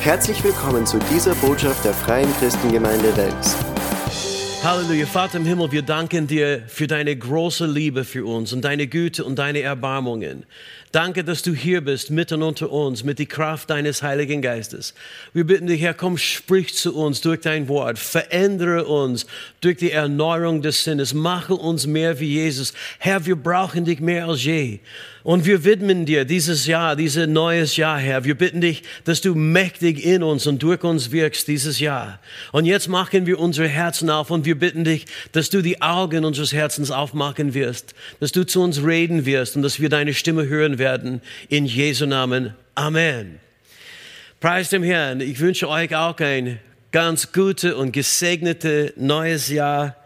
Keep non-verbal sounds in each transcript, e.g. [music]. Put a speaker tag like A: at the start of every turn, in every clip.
A: Herzlich willkommen zu dieser Botschaft der Freien Christengemeinde Wels.
B: Halleluja, Vater im Himmel, wir danken dir für deine große Liebe für uns und deine Güte und deine Erbarmungen. Danke, dass du hier bist, mitten unter uns, mit der Kraft deines Heiligen Geistes. Wir bitten dich, Herr, komm, sprich zu uns durch dein Wort, verändere uns durch die Erneuerung des Sinnes, mache uns mehr wie Jesus. Herr, wir brauchen dich mehr als je. Und wir widmen dir dieses Jahr, dieses neues Jahr, Herr. Wir bitten dich, dass du mächtig in uns und durch uns wirkst dieses Jahr. Und jetzt machen wir unsere Herzen auf und wir bitten dich, dass du die Augen unseres Herzens aufmachen wirst, dass du zu uns reden wirst und dass wir deine Stimme hören werden. In Jesu Namen. Amen. Preis dem Herrn. Ich wünsche euch auch ein ganz gutes und gesegnetes neues Jahr.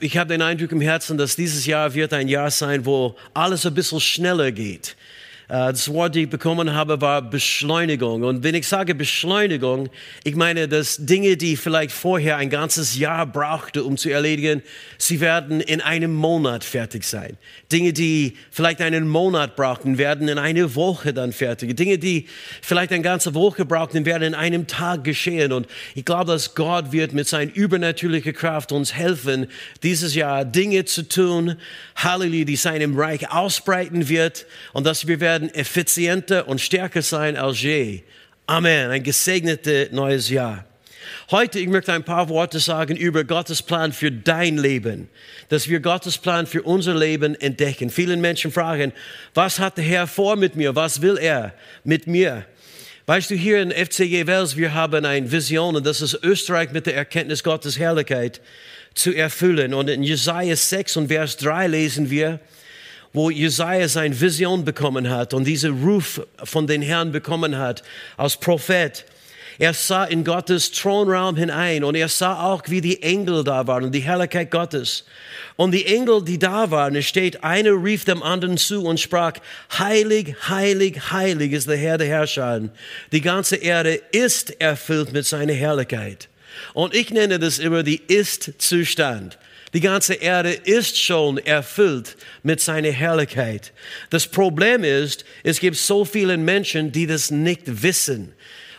B: Ich habe den Eindruck im Herzen, dass dieses Jahr wird ein Jahr sein, wo alles ein bisschen schneller geht. Äh, das Wort, das ich bekommen habe, war Beschleunigung. Und wenn ich sage Beschleunigung, ich meine, dass Dinge, die vielleicht vorher ein ganzes Jahr brauchte, um zu erledigen, sie werden in einem Monat fertig sein. Dinge, die vielleicht einen Monat brauchten, werden in einer Woche dann fertig. Dinge, die vielleicht eine ganze Woche brauchten, werden in einem Tag geschehen. Und ich glaube, dass Gott wird mit seiner übernatürlichen Kraft uns helfen, dieses Jahr Dinge zu tun, Halleluja, die seinem Reich ausbreiten wird und dass wir werden werden effizienter und stärker sein als je. Amen. Ein gesegnetes neues Jahr. Heute, ich möchte ein paar Worte sagen über Gottes Plan für dein Leben, dass wir Gottes Plan für unser Leben entdecken. Viele Menschen fragen, was hat der Herr vor mit mir? Was will er mit mir? Weißt du, hier in FCG Wels, wir haben eine Vision und das ist Österreich mit der Erkenntnis Gottes Herrlichkeit zu erfüllen. Und in Jesaja 6 und Vers 3 lesen wir, wo Jesaja seine Vision bekommen hat und diesen Ruf von den Herrn bekommen hat als Prophet. Er sah in Gottes Thronraum hinein und er sah auch, wie die Engel da waren und die Herrlichkeit Gottes. Und die Engel, die da waren, es steht, einer rief dem anderen zu und sprach, heilig, heilig, heilig ist der Herr der Herrscher. Die ganze Erde ist erfüllt mit seiner Herrlichkeit. Und ich nenne das immer die Ist-Zustand. Die ganze Erde ist schon erfüllt mit seiner Herrlichkeit. Das Problem ist, es gibt so viele Menschen, die das nicht wissen.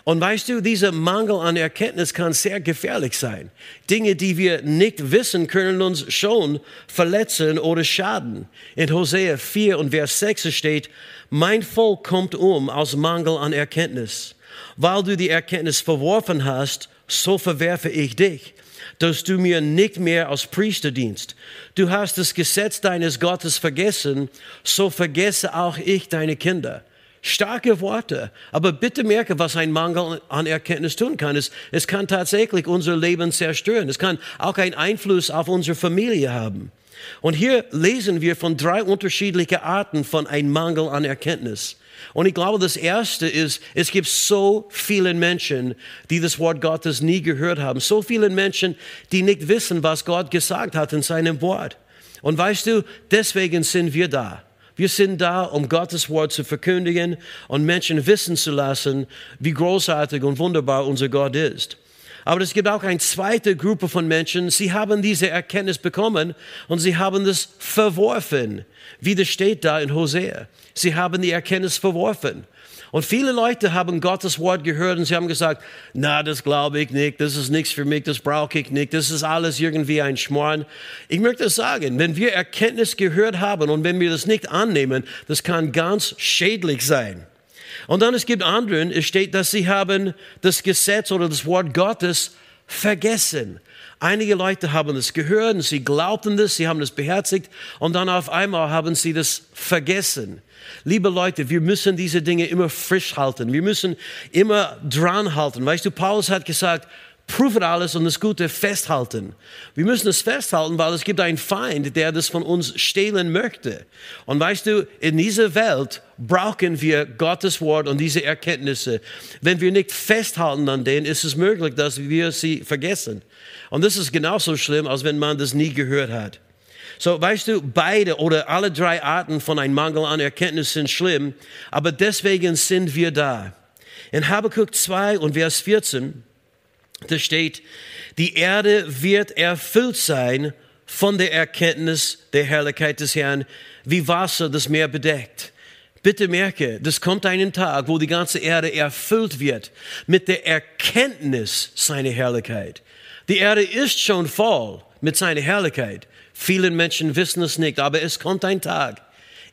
B: Und weißt du, dieser Mangel an Erkenntnis kann sehr gefährlich sein. Dinge, die wir nicht wissen, können uns schon verletzen oder schaden. In Hosea 4 und Vers 6 steht, mein Volk kommt um aus Mangel an Erkenntnis. Weil du die Erkenntnis verworfen hast, so verwerfe ich dich dass du mir nicht mehr als Priester dienst. Du hast das Gesetz deines Gottes vergessen, so vergesse auch ich deine Kinder. Starke Worte, aber bitte merke, was ein Mangel an Erkenntnis tun kann. Es, es kann tatsächlich unser Leben zerstören. Es kann auch einen Einfluss auf unsere Familie haben. Und hier lesen wir von drei unterschiedlichen Arten von einem Mangel an Erkenntnis. Und ich glaube, das Erste ist, es gibt so viele Menschen, die das Wort Gottes nie gehört haben. So viele Menschen, die nicht wissen, was Gott gesagt hat in seinem Wort. Und weißt du, deswegen sind wir da. Wir sind da, um Gottes Wort zu verkündigen und Menschen wissen zu lassen, wie großartig und wunderbar unser Gott ist. Aber es gibt auch eine zweite Gruppe von Menschen, sie haben diese Erkenntnis bekommen und sie haben das verworfen, wie das steht da in Hosea. Sie haben die Erkenntnis verworfen. Und viele Leute haben Gottes Wort gehört und sie haben gesagt, na, das glaube ich nicht, das ist nichts für mich, das brauche ich nicht, das ist alles irgendwie ein Schmarrn. Ich möchte sagen, wenn wir Erkenntnis gehört haben und wenn wir das nicht annehmen, das kann ganz schädlich sein. Und dann es gibt anderen, es steht, dass sie haben das Gesetz oder das Wort Gottes vergessen. Einige Leute haben es gehört und sie glaubten das, sie haben es beherzigt und dann auf einmal haben sie das vergessen. Liebe Leute, wir müssen diese Dinge immer frisch halten. Wir müssen immer dran halten. Weißt du, Paulus hat gesagt, prüfen alles und das Gute festhalten. Wir müssen es festhalten, weil es gibt einen Feind, der das von uns stehlen möchte. Und weißt du, in dieser Welt brauchen wir Gottes Wort und diese Erkenntnisse. Wenn wir nicht festhalten an denen, ist es möglich, dass wir sie vergessen. Und das ist genauso schlimm, als wenn man das nie gehört hat. So, weißt du, beide oder alle drei Arten von einem Mangel an Erkenntnis sind schlimm, aber deswegen sind wir da. In Habakkuk 2 und Vers 14 da steht, die Erde wird erfüllt sein von der Erkenntnis der Herrlichkeit des Herrn, wie Wasser das Meer bedeckt. Bitte merke, das kommt einen Tag, wo die ganze Erde erfüllt wird mit der Erkenntnis seiner Herrlichkeit. Die Erde ist schon voll mit seiner Herrlichkeit. Vielen Menschen wissen es nicht, aber es kommt ein Tag,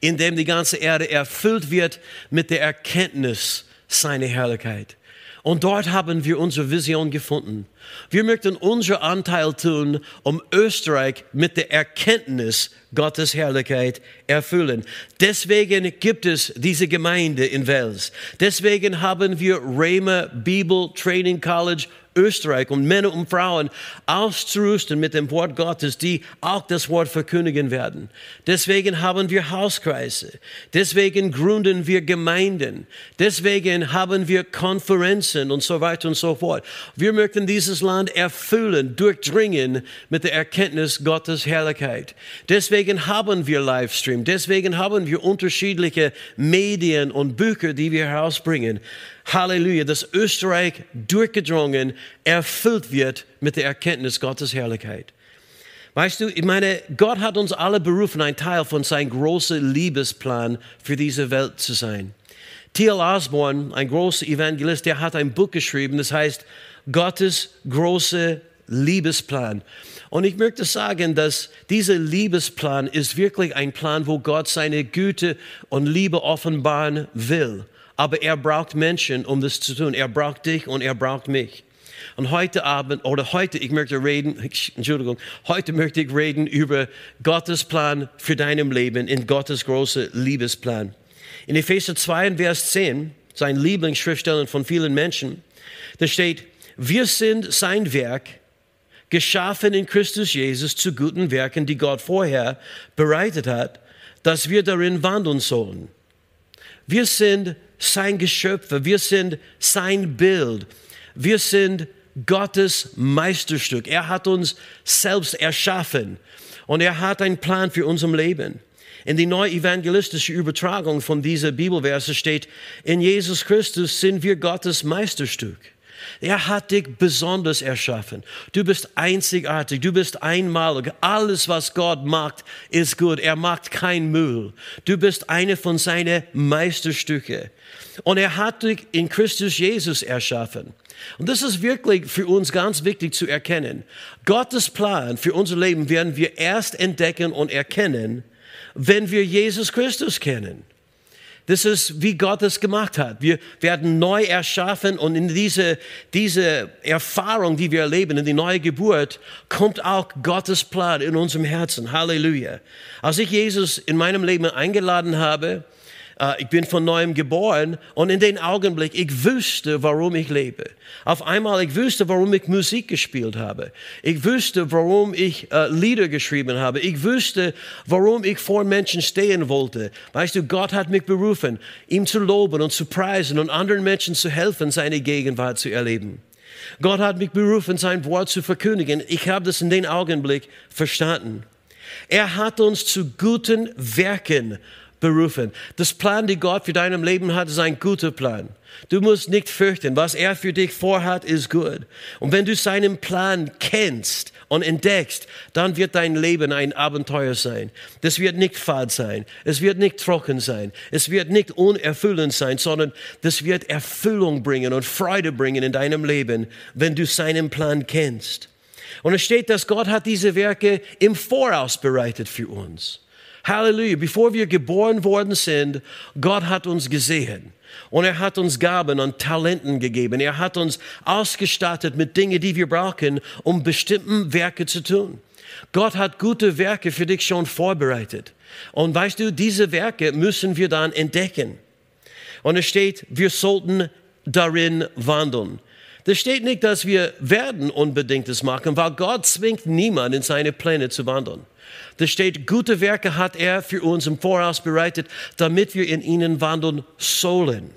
B: in dem die ganze Erde erfüllt wird mit der Erkenntnis seiner Herrlichkeit. Und dort haben wir unsere Vision gefunden. Wir möchten unseren Anteil tun, um Österreich mit der Erkenntnis Gottes Herrlichkeit erfüllen. Deswegen gibt es diese Gemeinde in Wels. Deswegen haben wir Rhema Bible Training College Österreich und Männer und Frauen auszurüsten mit dem Wort Gottes, die auch das Wort verkündigen werden. Deswegen haben wir Hauskreise. Deswegen gründen wir Gemeinden. Deswegen haben wir Konferenzen und so weiter und so fort. Wir möchten dieses Land erfüllen, durchdringen mit der Erkenntnis Gottes Herrlichkeit. Deswegen haben wir Livestream. Deswegen haben wir unterschiedliche Medien und Bücher, die wir herausbringen. Halleluja, dass Österreich durchgedrungen, erfüllt wird mit der Erkenntnis Gottes Herrlichkeit. Weißt du, ich meine, Gott hat uns alle berufen, ein Teil von seinem großen Liebesplan für diese Welt zu sein. T.L. Osborne, ein großer Evangelist, der hat ein Buch geschrieben, das heißt Gottes große Liebesplan. Und ich möchte sagen, dass dieser Liebesplan ist wirklich ein Plan, wo Gott seine Güte und Liebe offenbaren will aber er braucht Menschen, um das zu tun. Er braucht dich und er braucht mich. Und heute Abend oder heute, ich möchte reden, [laughs] Entschuldigung, heute möchte ich reden über Gottes Plan für deinem Leben in Gottes große Liebesplan. In Epheser 2, Vers 10, sein Lieblingsschriftstellen von vielen Menschen, da steht, wir sind sein Werk, geschaffen in Christus Jesus zu guten Werken, die Gott vorher bereitet hat, dass wir darin wandeln sollen. Wir sind sein Geschöpfe, wir sind sein Bild, wir sind Gottes Meisterstück. Er hat uns selbst erschaffen und er hat einen Plan für unser Leben. In die neue evangelistische Übertragung von dieser Bibelverse steht, in Jesus Christus sind wir Gottes Meisterstück. Er hat dich besonders erschaffen. Du bist einzigartig, du bist einmalig. Alles, was Gott macht, ist gut. Er macht kein Müll. Du bist eine von seinen Meisterstücke. Und er hat dich in Christus Jesus erschaffen. Und das ist wirklich für uns ganz wichtig zu erkennen. Gottes Plan für unser Leben werden wir erst entdecken und erkennen, wenn wir Jesus Christus kennen. Das ist, wie Gott es gemacht hat. Wir werden neu erschaffen und in diese, diese Erfahrung, die wir erleben, in die neue Geburt, kommt auch Gottes Plan in unserem Herzen. Halleluja. Als ich Jesus in meinem Leben eingeladen habe, ich bin von neuem geboren und in den Augenblick, ich wüsste, warum ich lebe. Auf einmal, ich wüsste, warum ich Musik gespielt habe. Ich wüsste, warum ich äh, Lieder geschrieben habe. Ich wüsste, warum ich vor Menschen stehen wollte. Weißt du, Gott hat mich berufen, ihm zu loben und zu preisen und anderen Menschen zu helfen, seine Gegenwart zu erleben. Gott hat mich berufen, sein Wort zu verkündigen. Ich habe das in den Augenblick verstanden. Er hat uns zu guten Werken berufen. Das Plan, die Gott für deinem Leben hat, ist ein guter Plan. Du musst nicht fürchten. Was er für dich vorhat, ist gut. Und wenn du seinen Plan kennst und entdeckst, dann wird dein Leben ein Abenteuer sein. Das wird nicht fad sein. Es wird nicht trocken sein. Es wird nicht unerfüllend sein, sondern das wird Erfüllung bringen und Freude bringen in deinem Leben, wenn du seinen Plan kennst. Und es steht, dass Gott hat diese Werke im Voraus bereitet für uns. Halleluja. Bevor wir geboren worden sind, Gott hat uns gesehen. Und er hat uns Gaben und Talenten gegeben. Er hat uns ausgestattet mit Dingen, die wir brauchen, um bestimmten Werke zu tun. Gott hat gute Werke für dich schon vorbereitet. Und weißt du, diese Werke müssen wir dann entdecken. Und es steht, wir sollten darin wandeln. Das steht nicht, dass wir werden unbedingt das machen, weil Gott zwingt niemanden in seine Pläne zu wandeln. Da steht, gute Werke hat er für uns im Voraus bereitet, damit wir in ihnen wandeln sollen.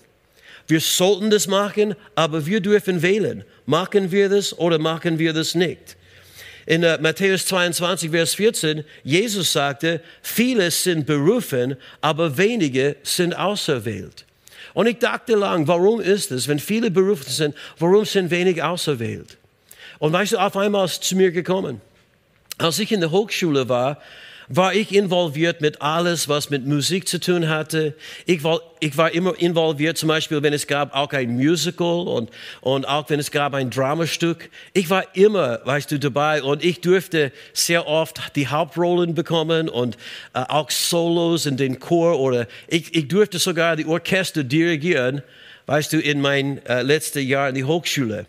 B: Wir sollten das machen, aber wir dürfen wählen. Machen wir das oder machen wir das nicht? In uh, Matthäus 22, Vers 14, Jesus sagte, viele sind berufen, aber wenige sind auserwählt. Und ich dachte lang, warum ist es, wenn viele berufen sind, warum sind wenige auserwählt? Und weißt du, auf einmal ist es zu mir gekommen. Als ich in der Hochschule war, war ich involviert mit alles, was mit Musik zu tun hatte. Ich war, ich war immer involviert, zum Beispiel, wenn es gab auch ein Musical und, und auch wenn es gab ein Dramastück. Ich war immer, weißt du, dabei und ich durfte sehr oft die Hauptrollen bekommen und äh, auch Solos in den Chor oder ich, ich durfte sogar die Orchester dirigieren, weißt du, in mein äh, letztes Jahr in die Hochschule.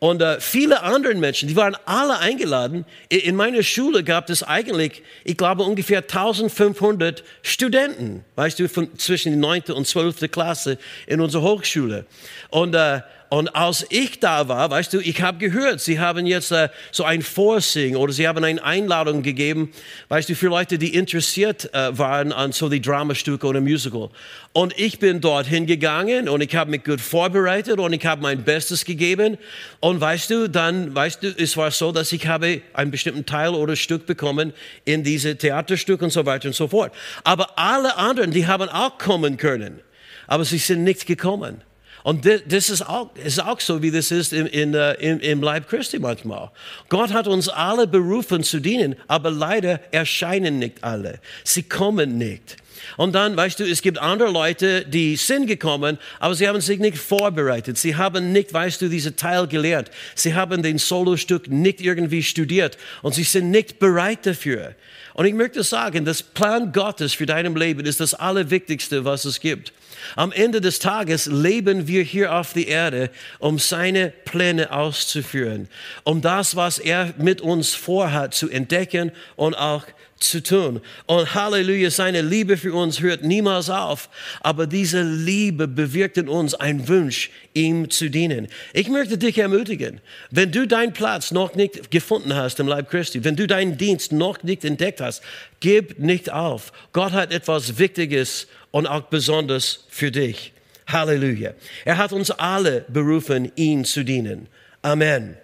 B: Und äh, viele andere Menschen, die waren alle eingeladen. In meiner Schule gab es eigentlich, ich glaube, ungefähr 1500 Studenten, weißt du, von, zwischen der 9. und 12. Klasse in unserer Hochschule. Und äh, und als ich da war, weißt du, ich habe gehört, sie haben jetzt äh, so ein Vorsing oder sie haben eine Einladung gegeben, weißt du, für Leute, die interessiert äh, waren an so die Dramastücke oder Musical. Und ich bin dorthin gegangen und ich habe mich gut vorbereitet und ich habe mein Bestes gegeben. Und weißt du, dann, weißt du, es war so, dass ich habe einen bestimmten Teil oder Stück bekommen in diese Theaterstück und so weiter und so fort. Aber alle anderen, die haben auch kommen können, aber sie sind nicht gekommen. Und das ist auch, ist auch so, wie das ist in, in, äh, in, im Leib Christi manchmal. Gott hat uns alle berufen zu dienen, aber leider erscheinen nicht alle. Sie kommen nicht. Und dann, weißt du, es gibt andere Leute, die sind gekommen, aber sie haben sich nicht vorbereitet. Sie haben nicht, weißt du, diese Teil gelernt. Sie haben den Solostück nicht irgendwie studiert und sie sind nicht bereit dafür. Und ich möchte sagen, das Plan Gottes für dein Leben ist das Allerwichtigste, was es gibt. Am Ende des Tages leben wir hier auf der Erde, um seine Pläne auszuführen, um das, was er mit uns vorhat, zu entdecken und auch zu tun. Und Halleluja, seine Liebe für uns hört niemals auf. Aber diese Liebe bewirkt in uns einen Wunsch, ihm zu dienen. Ich möchte dich ermutigen, wenn du deinen Platz noch nicht gefunden hast im Leib Christi, wenn du deinen Dienst noch nicht entdeckt hast, gib nicht auf. Gott hat etwas Wichtiges und auch besonders für dich. Halleluja. Er hat uns alle berufen, ihn zu dienen. Amen.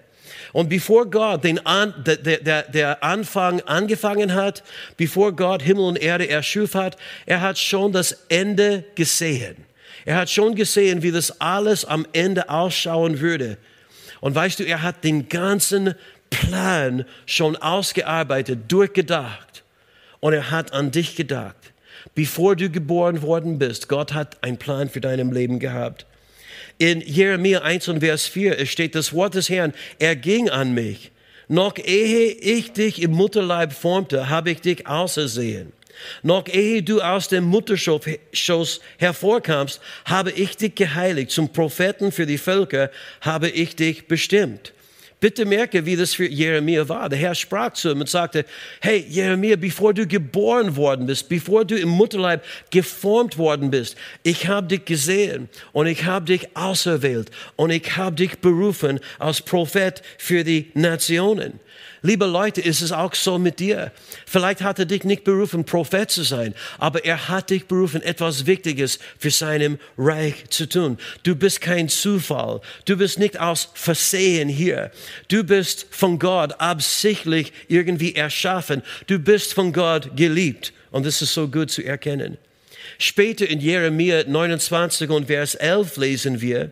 B: Und bevor Gott den An, der, der, der Anfang angefangen hat, bevor Gott Himmel und Erde erschuf hat, er hat schon das Ende gesehen. Er hat schon gesehen, wie das alles am Ende ausschauen würde. Und weißt du, er hat den ganzen Plan schon ausgearbeitet, durchgedacht. Und er hat an dich gedacht. Bevor du geboren worden bist, Gott hat einen Plan für dein Leben gehabt. In Jeremia 1 und Vers 4 steht das Wort des Herrn, er ging an mich. Noch ehe ich dich im Mutterleib formte, habe ich dich ausersehen. Noch ehe du aus dem Mutterschoß hervorkamst, habe ich dich geheiligt. Zum Propheten für die Völker habe ich dich bestimmt. Bitte merke, wie das für Jeremia war. Der Herr sprach zu ihm und sagte, hey Jeremia, bevor du geboren worden bist, bevor du im Mutterleib geformt worden bist, ich habe dich gesehen und ich habe dich auserwählt und ich habe dich berufen als Prophet für die Nationen. Liebe Leute, ist es auch so mit dir. Vielleicht hat er dich nicht berufen, Prophet zu sein, aber er hat dich berufen, etwas Wichtiges für seinem Reich zu tun. Du bist kein Zufall. Du bist nicht aus Versehen hier. Du bist von Gott absichtlich irgendwie erschaffen. Du bist von Gott geliebt. Und das ist so gut zu erkennen. Später in Jeremia 29 und Vers 11 lesen wir,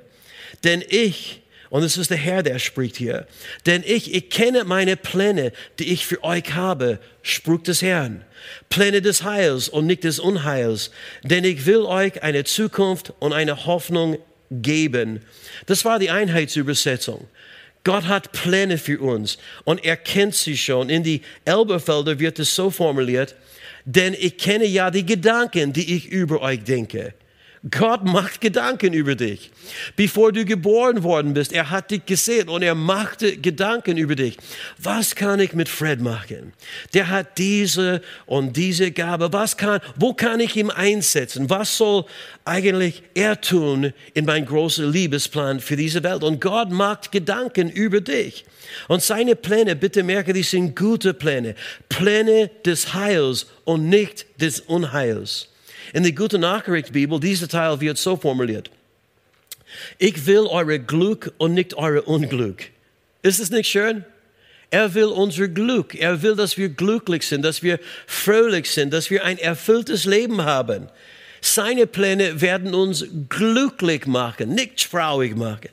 B: denn ich, und es ist der Herr, der spricht hier. Denn ich, ich kenne meine Pläne, die ich für euch habe, spricht des Herrn. Pläne des Heils und nicht des Unheils. Denn ich will euch eine Zukunft und eine Hoffnung geben. Das war die Einheitsübersetzung. Gott hat Pläne für uns und er kennt sie schon. In die Elberfelder wird es so formuliert, denn ich kenne ja die Gedanken, die ich über euch denke. Gott macht Gedanken über dich. Bevor du geboren worden bist, er hat dich gesehen und er machte Gedanken über dich. Was kann ich mit Fred machen? Der hat diese und diese Gabe. Was kann, wo kann ich ihn einsetzen? Was soll eigentlich er tun in meinem großen Liebesplan für diese Welt? Und Gott macht Gedanken über dich. Und seine Pläne, bitte merke, die sind gute Pläne. Pläne des Heils und nicht des Unheils. In der Gute Nachricht Bibel, dieser Teil wird so formuliert. Ich will eure Glück und nicht eure Unglück. Ist es nicht schön? Er will unser Glück. Er will, dass wir glücklich sind, dass wir fröhlich sind, dass wir ein erfülltes Leben haben. Seine Pläne werden uns glücklich machen, nicht traurig machen.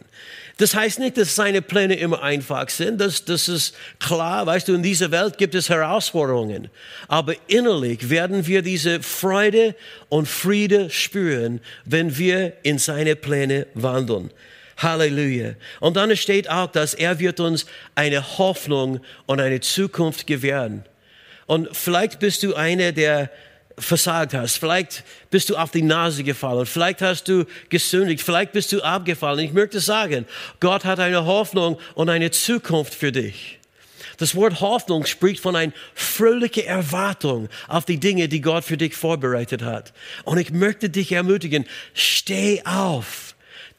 B: Das heißt nicht, dass seine Pläne immer einfach sind. Das, das ist klar. Weißt du, in dieser Welt gibt es Herausforderungen. Aber innerlich werden wir diese Freude und Friede spüren, wenn wir in seine Pläne wandeln. Halleluja. Und dann steht auch, dass er wird uns eine Hoffnung und eine Zukunft gewähren. Und vielleicht bist du einer, der versagt hast. Vielleicht bist du auf die Nase gefallen. Vielleicht hast du gesündigt. Vielleicht bist du abgefallen. Ich möchte sagen, Gott hat eine Hoffnung und eine Zukunft für dich. Das Wort Hoffnung spricht von einer fröhlichen Erwartung auf die Dinge, die Gott für dich vorbereitet hat. Und ich möchte dich ermutigen, steh auf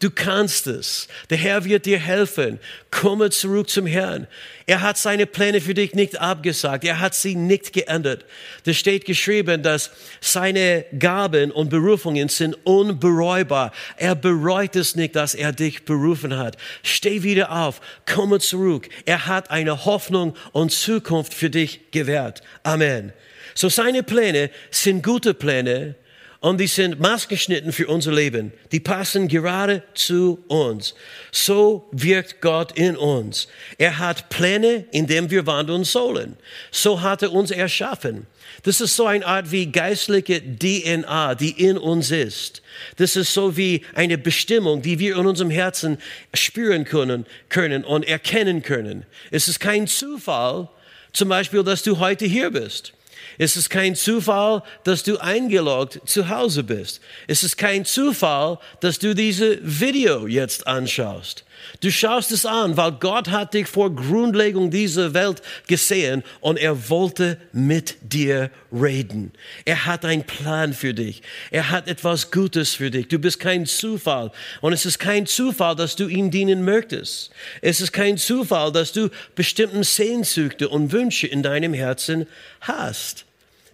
B: Du kannst es. Der Herr wird dir helfen. Komme zurück zum Herrn. Er hat seine Pläne für dich nicht abgesagt. Er hat sie nicht geändert. Da steht geschrieben, dass seine Gaben und Berufungen sind unbereubar. Er bereut es nicht, dass er dich berufen hat. Steh wieder auf. Komme zurück. Er hat eine Hoffnung und Zukunft für dich gewährt. Amen. So seine Pläne sind gute Pläne und die sind maßgeschnitten für unser Leben. Die passen gerade zu uns. So wirkt Gott in uns. Er hat Pläne, in denen wir wandeln sollen. So hat er uns erschaffen. Das ist so eine Art wie geistliche DNA, die in uns ist. Das ist so wie eine Bestimmung, die wir in unserem Herzen spüren können, können und erkennen können. Es ist kein Zufall, zum Beispiel, dass du heute hier bist. Es ist kein Zufall, dass du eingeloggt zu Hause bist. Es ist kein Zufall, dass du diese Video jetzt anschaust. Du schaust es an, weil Gott hat dich vor Grundlegung dieser Welt gesehen und er wollte mit dir reden. Er hat einen Plan für dich. Er hat etwas Gutes für dich. Du bist kein Zufall. Und es ist kein Zufall, dass du ihm dienen möchtest. Es ist kein Zufall, dass du bestimmten Sehnsüchte und Wünsche in deinem Herzen hast.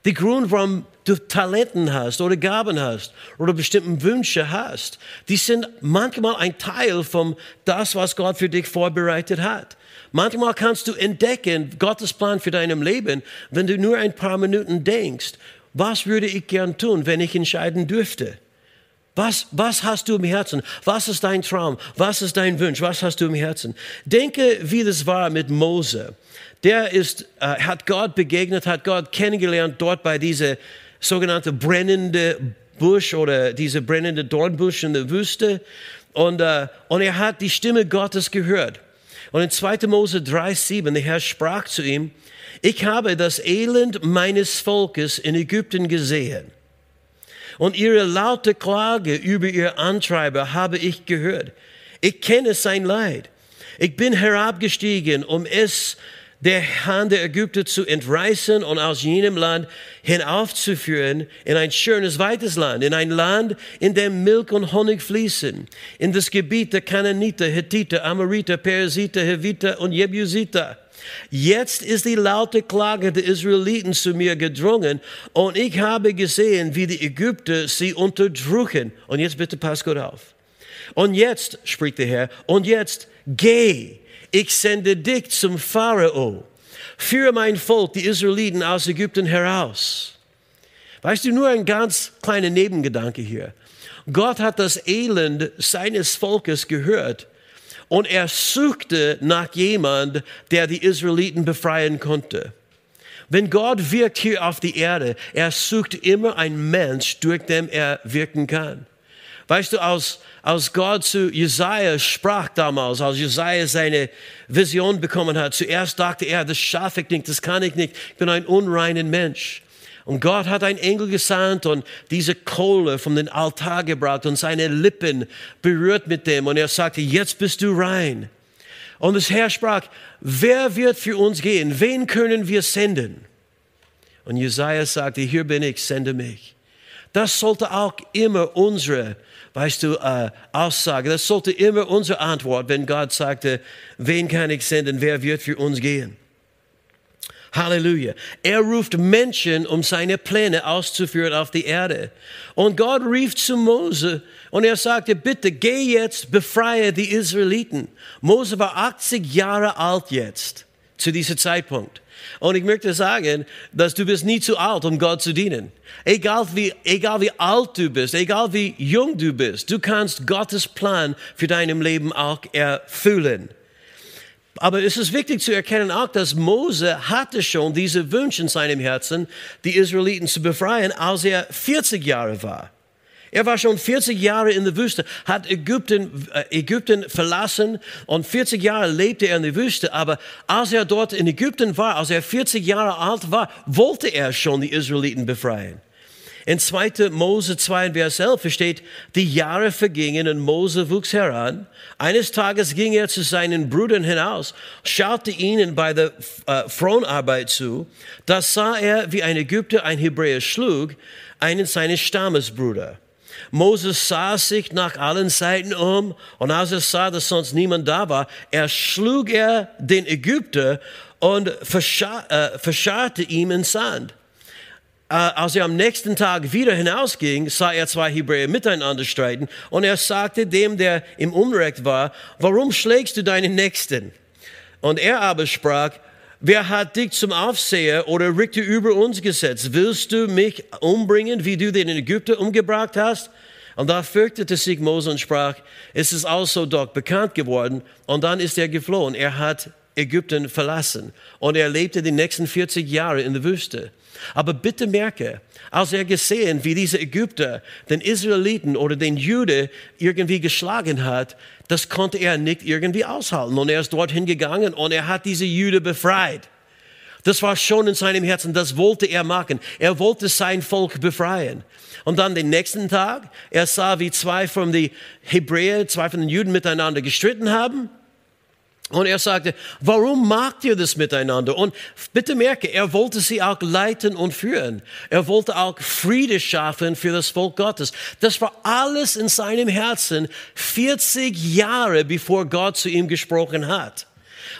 B: Die Grund, warum du Talenten hast oder Gaben hast oder bestimmte Wünsche hast, die sind manchmal ein Teil von das, was Gott für dich vorbereitet hat. Manchmal kannst du entdecken Gottes Plan für dein Leben, wenn du nur ein paar Minuten denkst, was würde ich gern tun, wenn ich entscheiden dürfte? Was, was hast du im Herzen? Was ist dein Traum? Was ist dein Wunsch? Was hast du im Herzen? Denke, wie das war mit Mose der ist, äh, hat Gott begegnet, hat Gott kennengelernt dort bei dieser sogenannte brennende Busch oder diese brennende Dornbusch in der Wüste. Und, äh, und er hat die Stimme Gottes gehört. Und in 2. Mose 3,7, der Herr sprach zu ihm, ich habe das Elend meines Volkes in Ägypten gesehen. Und ihre laute Klage über ihr Antreiber habe ich gehört. Ich kenne sein Leid. Ich bin herabgestiegen, um es der Hand der Ägypter zu entreißen und aus jenem Land hinaufzuführen in ein schönes, weites Land, in ein Land, in dem Milch und Honig fließen, in das Gebiet der Kananiter, Hethiter, Amoriter, Persiter, Heviter und Jebusiter. Jetzt ist die laute Klage der Israeliten zu mir gedrungen und ich habe gesehen, wie die Ägypter sie unterdrücken. Und jetzt bitte pass gut auf. Und jetzt, spricht der Herr, und jetzt geh ich sende dich zum Pharao. Führe mein Volk, die Israeliten, aus Ägypten heraus. Weißt du, nur ein ganz kleiner Nebengedanke hier. Gott hat das Elend seines Volkes gehört und er suchte nach jemand, der die Israeliten befreien konnte. Wenn Gott wirkt hier auf die Erde, er sucht immer einen Mensch, durch den er wirken kann. Weißt du, als, als Gott zu Jesaja sprach damals, als Jesaja seine Vision bekommen hat, zuerst dachte er, das schaffe ich nicht, das kann ich nicht, ich bin ein unreiner Mensch. Und Gott hat einen Engel gesandt und diese Kohle von den Altar gebracht und seine Lippen berührt mit dem. Und er sagte, jetzt bist du rein. Und das Herr sprach, wer wird für uns gehen? Wen können wir senden? Und Jesaja sagte, hier bin ich, sende mich. Das sollte auch immer unsere weißt du, äh, Aussage. Das sollte immer unsere Antwort, wenn Gott sagte, wen kann ich senden, wer wird für uns gehen? Halleluja. Er ruft Menschen, um seine Pläne auszuführen auf die Erde. Und Gott rief zu Mose und er sagte, bitte geh jetzt, befreie die Israeliten. Mose war 80 Jahre alt jetzt, zu diesem Zeitpunkt. Und ich möchte sagen, dass du bist nie zu alt, um Gott zu dienen. Egal wie, egal wie alt du bist, egal wie jung du bist, du kannst Gottes Plan für deinem Leben auch erfüllen. Aber es ist wichtig zu erkennen auch, dass Mose hatte schon diese Wünsche in seinem Herzen, die Israeliten zu befreien, als er 40 Jahre war. Er war schon 40 Jahre in der Wüste, hat Ägypten, äh, Ägypten verlassen und 40 Jahre lebte er in der Wüste. Aber als er dort in Ägypten war, als er 40 Jahre alt war, wollte er schon die Israeliten befreien. In 2. Mose 2, Vers 11 steht, die Jahre vergingen und Mose wuchs heran. Eines Tages ging er zu seinen Brüdern hinaus, schaute ihnen bei der äh, Fronarbeit zu. Da sah er, wie ein Ägypter ein Hebräer schlug, einen seines Stammesbrüder. Moses sah sich nach allen Seiten um und als er sah, dass sonst niemand da war, erschlug er den Ägypter und äh, verscharrte ihm in Sand. Äh, als er am nächsten Tag wieder hinausging, sah er zwei Hebräer miteinander streiten und er sagte dem, der im Unrecht war, warum schlägst du deinen Nächsten? Und er aber sprach, wer hat dich zum Aufseher oder Richter über uns gesetzt? Willst du mich umbringen, wie du den Ägypter umgebracht hast? Und da fürchtete sich Mose und sprach, es ist also doch bekannt geworden. Und dann ist er geflohen. Er hat Ägypten verlassen und er lebte die nächsten 40 Jahre in der Wüste. Aber bitte merke, als er gesehen, wie diese Ägypter den Israeliten oder den Jude irgendwie geschlagen hat, das konnte er nicht irgendwie aushalten. Und er ist dorthin gegangen und er hat diese Jude befreit. Das war schon in seinem Herzen, das wollte er machen. Er wollte sein Volk befreien. Und dann den nächsten Tag, er sah, wie zwei von den Hebräer, zwei von den Juden miteinander gestritten haben. Und er sagte, warum macht ihr das miteinander? Und bitte merke, er wollte sie auch leiten und führen. Er wollte auch Friede schaffen für das Volk Gottes. Das war alles in seinem Herzen 40 Jahre bevor Gott zu ihm gesprochen hat.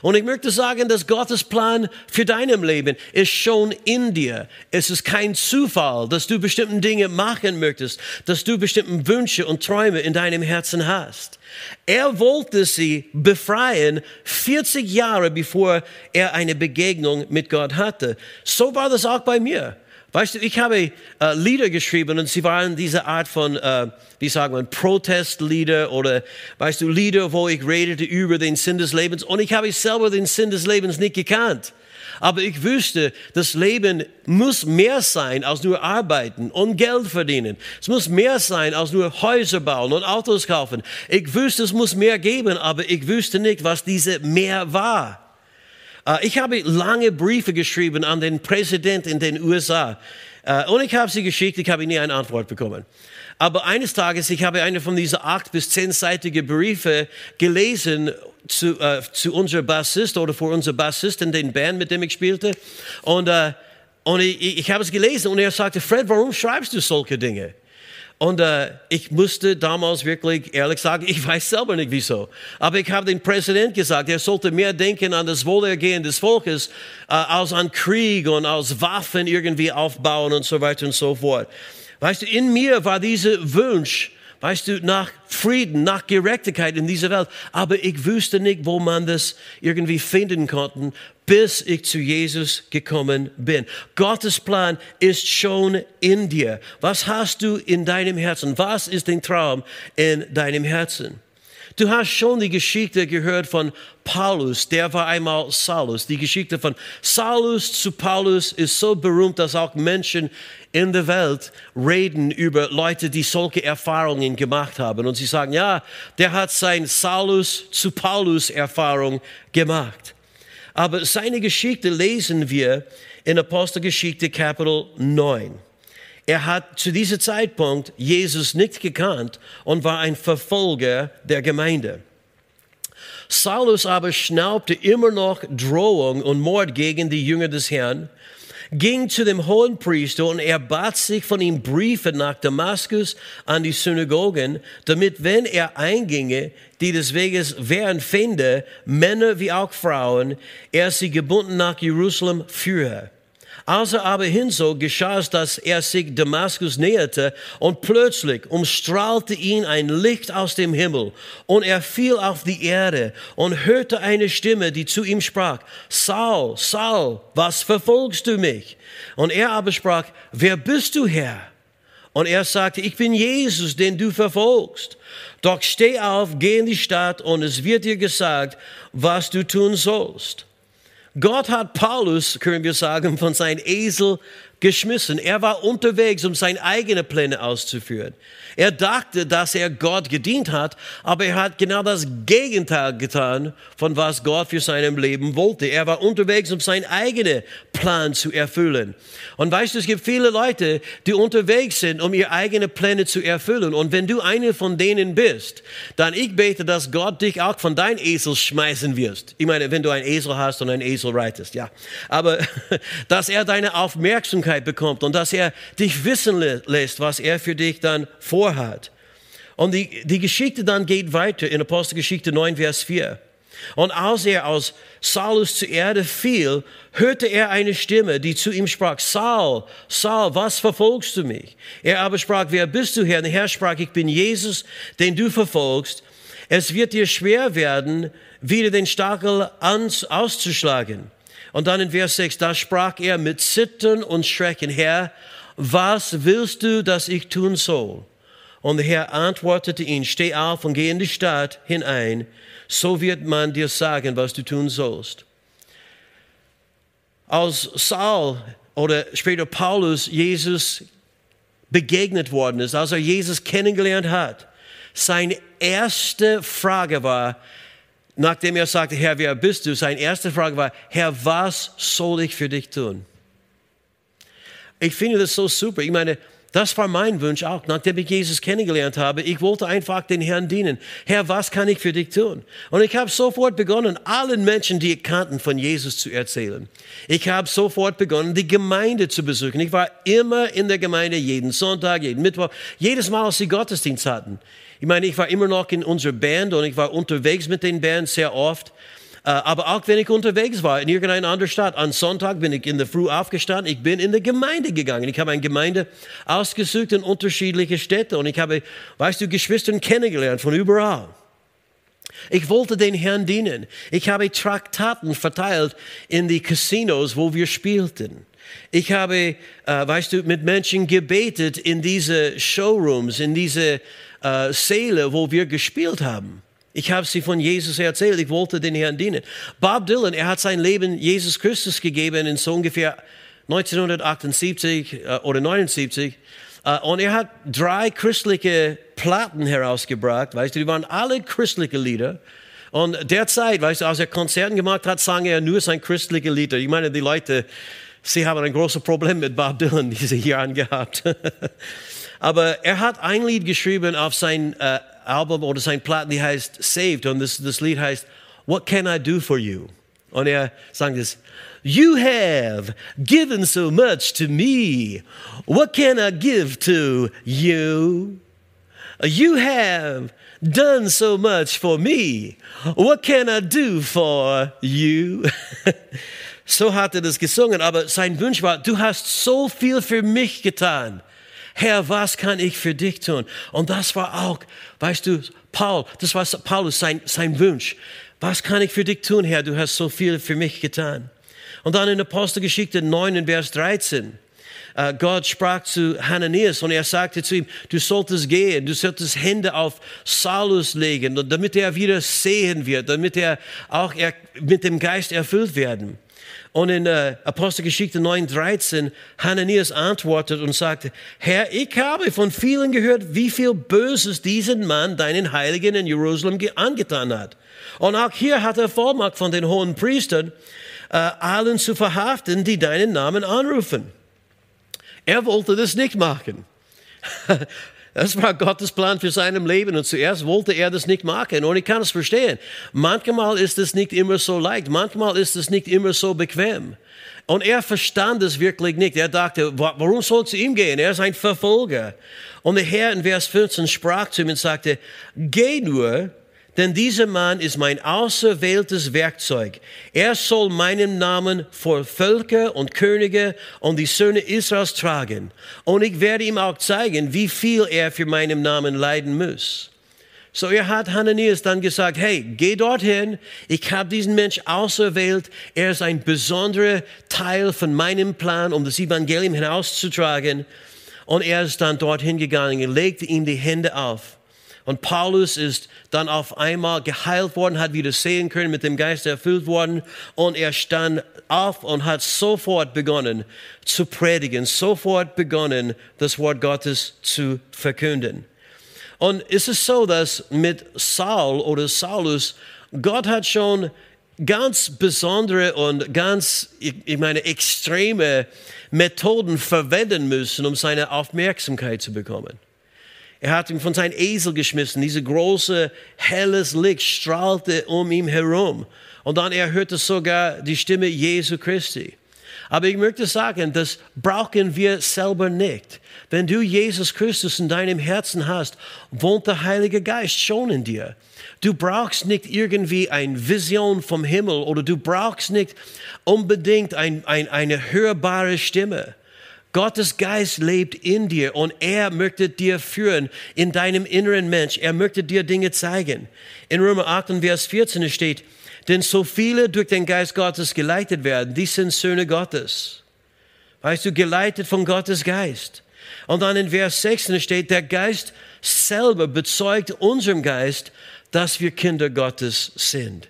B: Und ich möchte sagen, dass Gottes Plan für deinem Leben ist schon in dir. Es ist kein Zufall, dass du bestimmte Dinge machen möchtest, dass du bestimmte Wünsche und Träume in deinem Herzen hast. Er wollte sie befreien 40 Jahre bevor er eine Begegnung mit Gott hatte. So war das auch bei mir. Weißt du, ich habe äh, Lieder geschrieben und sie waren diese Art von, äh, wie sagen wir, Protestlieder oder, weißt du, Lieder, wo ich redete über den Sinn des Lebens und ich habe selber den Sinn des Lebens nicht gekannt. Aber ich wüsste, das Leben muss mehr sein als nur arbeiten und Geld verdienen. Es muss mehr sein als nur Häuser bauen und Autos kaufen. Ich wüsste, es muss mehr geben, aber ich wüsste nicht, was diese mehr war. Äh, ich habe lange Briefe geschrieben an den Präsidenten in den USA. Äh, und ich habe sie geschickt, ich habe nie eine Antwort bekommen. Aber eines Tages, ich habe eine von diesen acht bis zehnseitige Briefe gelesen zu, äh, zu unserem Bassist oder für unser Bassist in den Band, mit dem ich spielte. Und, äh, und ich, ich habe es gelesen und er sagte, Fred, warum schreibst du solche Dinge? Und äh, ich musste damals wirklich ehrlich sagen, [laughs] ich weiß selber nicht wieso. Aber ich habe dem Präsident gesagt, er sollte mehr denken an das Wohlergehen des Volkes äh, als an Krieg und als Waffen irgendwie aufbauen und so weiter und so fort. Weißt du, in mir war dieser Wunsch, weißt du, nach Frieden, nach Gerechtigkeit in dieser Welt. Aber ich wusste nicht, wo man das irgendwie finden konnte, bis ich zu Jesus gekommen bin. Gottes Plan ist schon in dir. Was hast du in deinem Herzen? Was ist dein Traum in deinem Herzen? Du hast schon die Geschichte gehört von Paulus, der war einmal Saulus. Die Geschichte von Saulus zu Paulus ist so berühmt, dass auch Menschen in der Welt reden über Leute, die solche Erfahrungen gemacht haben. Und sie sagen, ja, der hat sein Saulus zu Paulus Erfahrung gemacht. Aber seine Geschichte lesen wir in Apostelgeschichte Kapitel 9. Er hat zu diesem Zeitpunkt Jesus nicht gekannt und war ein Verfolger der Gemeinde. Saulus aber schnaubte immer noch Drohung und Mord gegen die Jünger des Herrn, ging zu dem hohen Priester und er bat sich von ihm Briefe nach Damaskus an die Synagogen, damit wenn er einginge, die des Weges wären fände, Männer wie auch Frauen, er sie gebunden nach Jerusalem führe. Als er aber hinzog, geschah es, dass er sich Damaskus näherte und plötzlich umstrahlte ihn ein Licht aus dem Himmel und er fiel auf die Erde und hörte eine Stimme, die zu ihm sprach, Saul, Saul, was verfolgst du mich? Und er aber sprach, wer bist du, Herr? Und er sagte, ich bin Jesus, den du verfolgst. Doch steh auf, geh in die Stadt und es wird dir gesagt, was du tun sollst. Gott hat Paulus, können wir sagen, von seinem Esel geschmissen. Er war unterwegs, um seine eigenen Pläne auszuführen. Er dachte, dass er Gott gedient hat, aber er hat genau das Gegenteil getan, von was Gott für sein Leben wollte. Er war unterwegs, um seinen eigenen Plan zu erfüllen. Und weißt du, es gibt viele Leute, die unterwegs sind, um ihre eigenen Pläne zu erfüllen. Und wenn du eine von denen bist, dann ich bete, dass Gott dich auch von deinem Esel schmeißen wirst. Ich meine, wenn du einen Esel hast und einen Esel reitest, ja. Aber, [laughs] dass er deine Aufmerksamkeit bekommt und dass er dich wissen lässt, was er für dich dann vorhat. Und die, die Geschichte dann geht weiter in Apostelgeschichte 9, Vers 4. Und als er aus Saulus zur Erde fiel, hörte er eine Stimme, die zu ihm sprach, Saul, Saul, was verfolgst du mich? Er aber sprach, wer bist du, Herr? Und der Herr sprach, ich bin Jesus, den du verfolgst. Es wird dir schwer werden, wieder den Stachel auszuschlagen. Und dann in Vers 6, da sprach er mit Zittern und Schrecken, Herr, was willst du, dass ich tun soll? Und der Herr antwortete ihn, steh auf und geh in die Stadt hinein, so wird man dir sagen, was du tun sollst. Als Saul oder später Paulus Jesus begegnet worden ist, als er Jesus kennengelernt hat, seine erste Frage war, nachdem er sagte, Herr, wer bist du? Seine erste Frage war, Herr, was soll ich für dich tun? Ich finde das so super. Ich meine, das war mein Wunsch auch, nachdem ich Jesus kennengelernt habe. Ich wollte einfach den Herrn dienen. Herr, was kann ich für dich tun? Und ich habe sofort begonnen, allen Menschen, die ich kannten, von Jesus zu erzählen. Ich habe sofort begonnen, die Gemeinde zu besuchen. Ich war immer in der Gemeinde, jeden Sonntag, jeden Mittwoch, jedes Mal, als sie Gottesdienst hatten. Ich meine, ich war immer noch in unserer Band und ich war unterwegs mit den Bands sehr oft. Äh, aber auch wenn ich unterwegs war in irgendeiner anderen Stadt, am Sonntag bin ich in der Früh aufgestanden, ich bin in die Gemeinde gegangen. Ich habe eine Gemeinde ausgesucht in unterschiedliche Städte und ich habe, weißt du, Geschwister kennengelernt von überall. Ich wollte den Herrn dienen. Ich habe Traktaten verteilt in die Casinos, wo wir spielten. Ich habe, äh, weißt du, mit Menschen gebetet in diese Showrooms, in diese äh, Säle, wo wir gespielt haben. Ich habe sie von Jesus erzählt. Ich wollte den Herrn dienen. Bob Dylan, er hat sein Leben Jesus Christus gegeben in so ungefähr 1978 äh, oder 79. Äh, und er hat drei christliche Platten herausgebracht. Weißt du, die waren alle christliche Lieder. Und derzeit, weißt du, als er Konzerten gemacht hat, sang er nur sein christliche Lieder. Ich meine, die Leute, sie haben ein großes Problem mit Bob Dylan diese Jahre gehabt. [laughs] Aber er hat ein Lied geschrieben auf sein äh, Album oder sein Platten, die heißt Saved. Und das, das Lied heißt What Can I Do For You? Und er sagt es, You have given so much to me. What can I give to you? You have done so much for me. What can I do for you? [laughs] so hat er das gesungen, aber sein Wunsch war, du hast so viel für mich getan. Herr, was kann ich für dich tun? Und das war auch, weißt du, Paul, das war Paulus sein, sein Wunsch. Was kann ich für dich tun, Herr? Du hast so viel für mich getan. Und dann in Apostelgeschichte 9, Vers 13. Uh, Gott sprach zu Hananias und er sagte zu ihm, du solltest gehen, du solltest Hände auf Saulus legen, damit er wieder sehen wird, damit er auch mit dem Geist erfüllt werden. Und in äh, Apostelgeschichte 9,13 Hananias antwortet und sagte, Herr, ich habe von vielen gehört, wie viel Böses diesen Mann deinen Heiligen in Jerusalem angetan hat. Und auch hier hat er Vollmacht von den hohen Priestern, äh, allen zu verhaften, die deinen Namen anrufen. Er wollte das nicht machen. [laughs] Das war Gottes Plan für sein Leben und zuerst wollte er das nicht machen und ich kann es verstehen. Manchmal ist es nicht immer so leicht, manchmal ist es nicht immer so bequem. Und er verstand es wirklich nicht. Er dachte, warum soll es ihm gehen? Er ist ein Verfolger. Und der Herr in Vers 15 sprach zu ihm und sagte, geh nur, Denn dieser Mann ist mein auserwähltes Werkzeug. Er soll meinen Namen vor Völker und Könige und die Söhne Israels tragen. Und ich werde ihm auch zeigen, wie viel er für meinen Namen leiden muss. So er hat Hananias dann gesagt, hey, geh dorthin, ich habe diesen Mensch auserwählt, er ist ein besonderer Teil von meinem Plan, um das Evangelium hinauszutragen. Und er ist dann dorthin gegangen und legte ihm die Hände auf. Und Paulus ist dann auf einmal geheilt worden, hat wieder sehen können, mit dem Geist erfüllt worden. Und er stand auf und hat sofort begonnen zu predigen, sofort begonnen, das Wort Gottes zu verkünden. Und es ist so, dass mit Saul oder Saulus, Gott hat schon ganz besondere und ganz, ich meine, extreme Methoden verwenden müssen, um seine Aufmerksamkeit zu bekommen. Er hat ihn von seinem Esel geschmissen. Diese große, helles Licht strahlte um ihn herum. Und dann er hörte sogar die Stimme Jesu Christi. Aber ich möchte sagen, das brauchen wir selber nicht. Wenn du Jesus Christus in deinem Herzen hast, wohnt der Heilige Geist schon in dir. Du brauchst nicht irgendwie eine Vision vom Himmel oder du brauchst nicht unbedingt ein, ein, eine hörbare Stimme. Gottes Geist lebt in dir und er möchte dir führen in deinem inneren Mensch. Er möchte dir Dinge zeigen. In Römer 8 Vers 14 steht, denn so viele durch den Geist Gottes geleitet werden, die sind Söhne Gottes. Weißt du, geleitet von Gottes Geist. Und dann in Vers 16 steht, der Geist selber bezeugt unserem Geist, dass wir Kinder Gottes sind.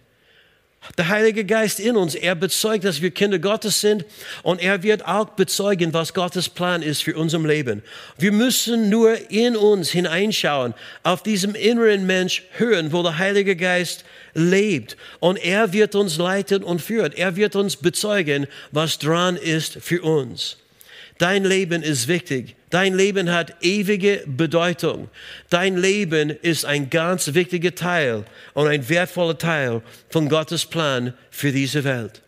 B: Der Heilige Geist in uns, er bezeugt, dass wir Kinder Gottes sind und er wird auch bezeugen, was Gottes Plan ist für unser Leben. Wir müssen nur in uns hineinschauen, auf diesem inneren Mensch hören, wo der Heilige Geist lebt und er wird uns leiten und führen. Er wird uns bezeugen, was dran ist für uns. Dein Leben ist wichtig. Dein Leben hat ewige Bedeutung. Dein Leben ist ein ganz wichtiger Teil und ein wertvoller Teil von Gottes Plan für diese Welt.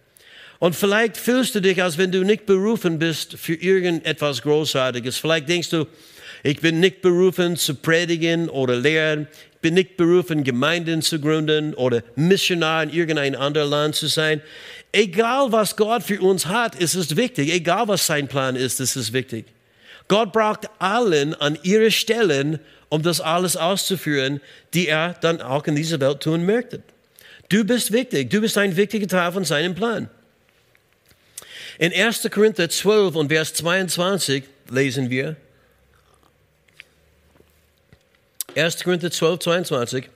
B: Und vielleicht fühlst du dich, als wenn du nicht berufen bist für irgendetwas Großartiges. Vielleicht denkst du, ich bin nicht berufen zu predigen oder lehren. Ich bin nicht berufen, Gemeinden zu gründen oder Missionar in irgendein anderes Land zu sein. Egal was Gott für uns hat, ist es wichtig. Egal was sein Plan ist, ist es wichtig. Gott braucht allen an ihre Stellen, um das alles auszuführen, die er dann auch in dieser Welt tun möchte. Du bist wichtig. Du bist ein wichtiger Teil von seinem Plan. In 1. Korinther 12 und Vers 22 lesen wir, 1. Korinther 12, 22,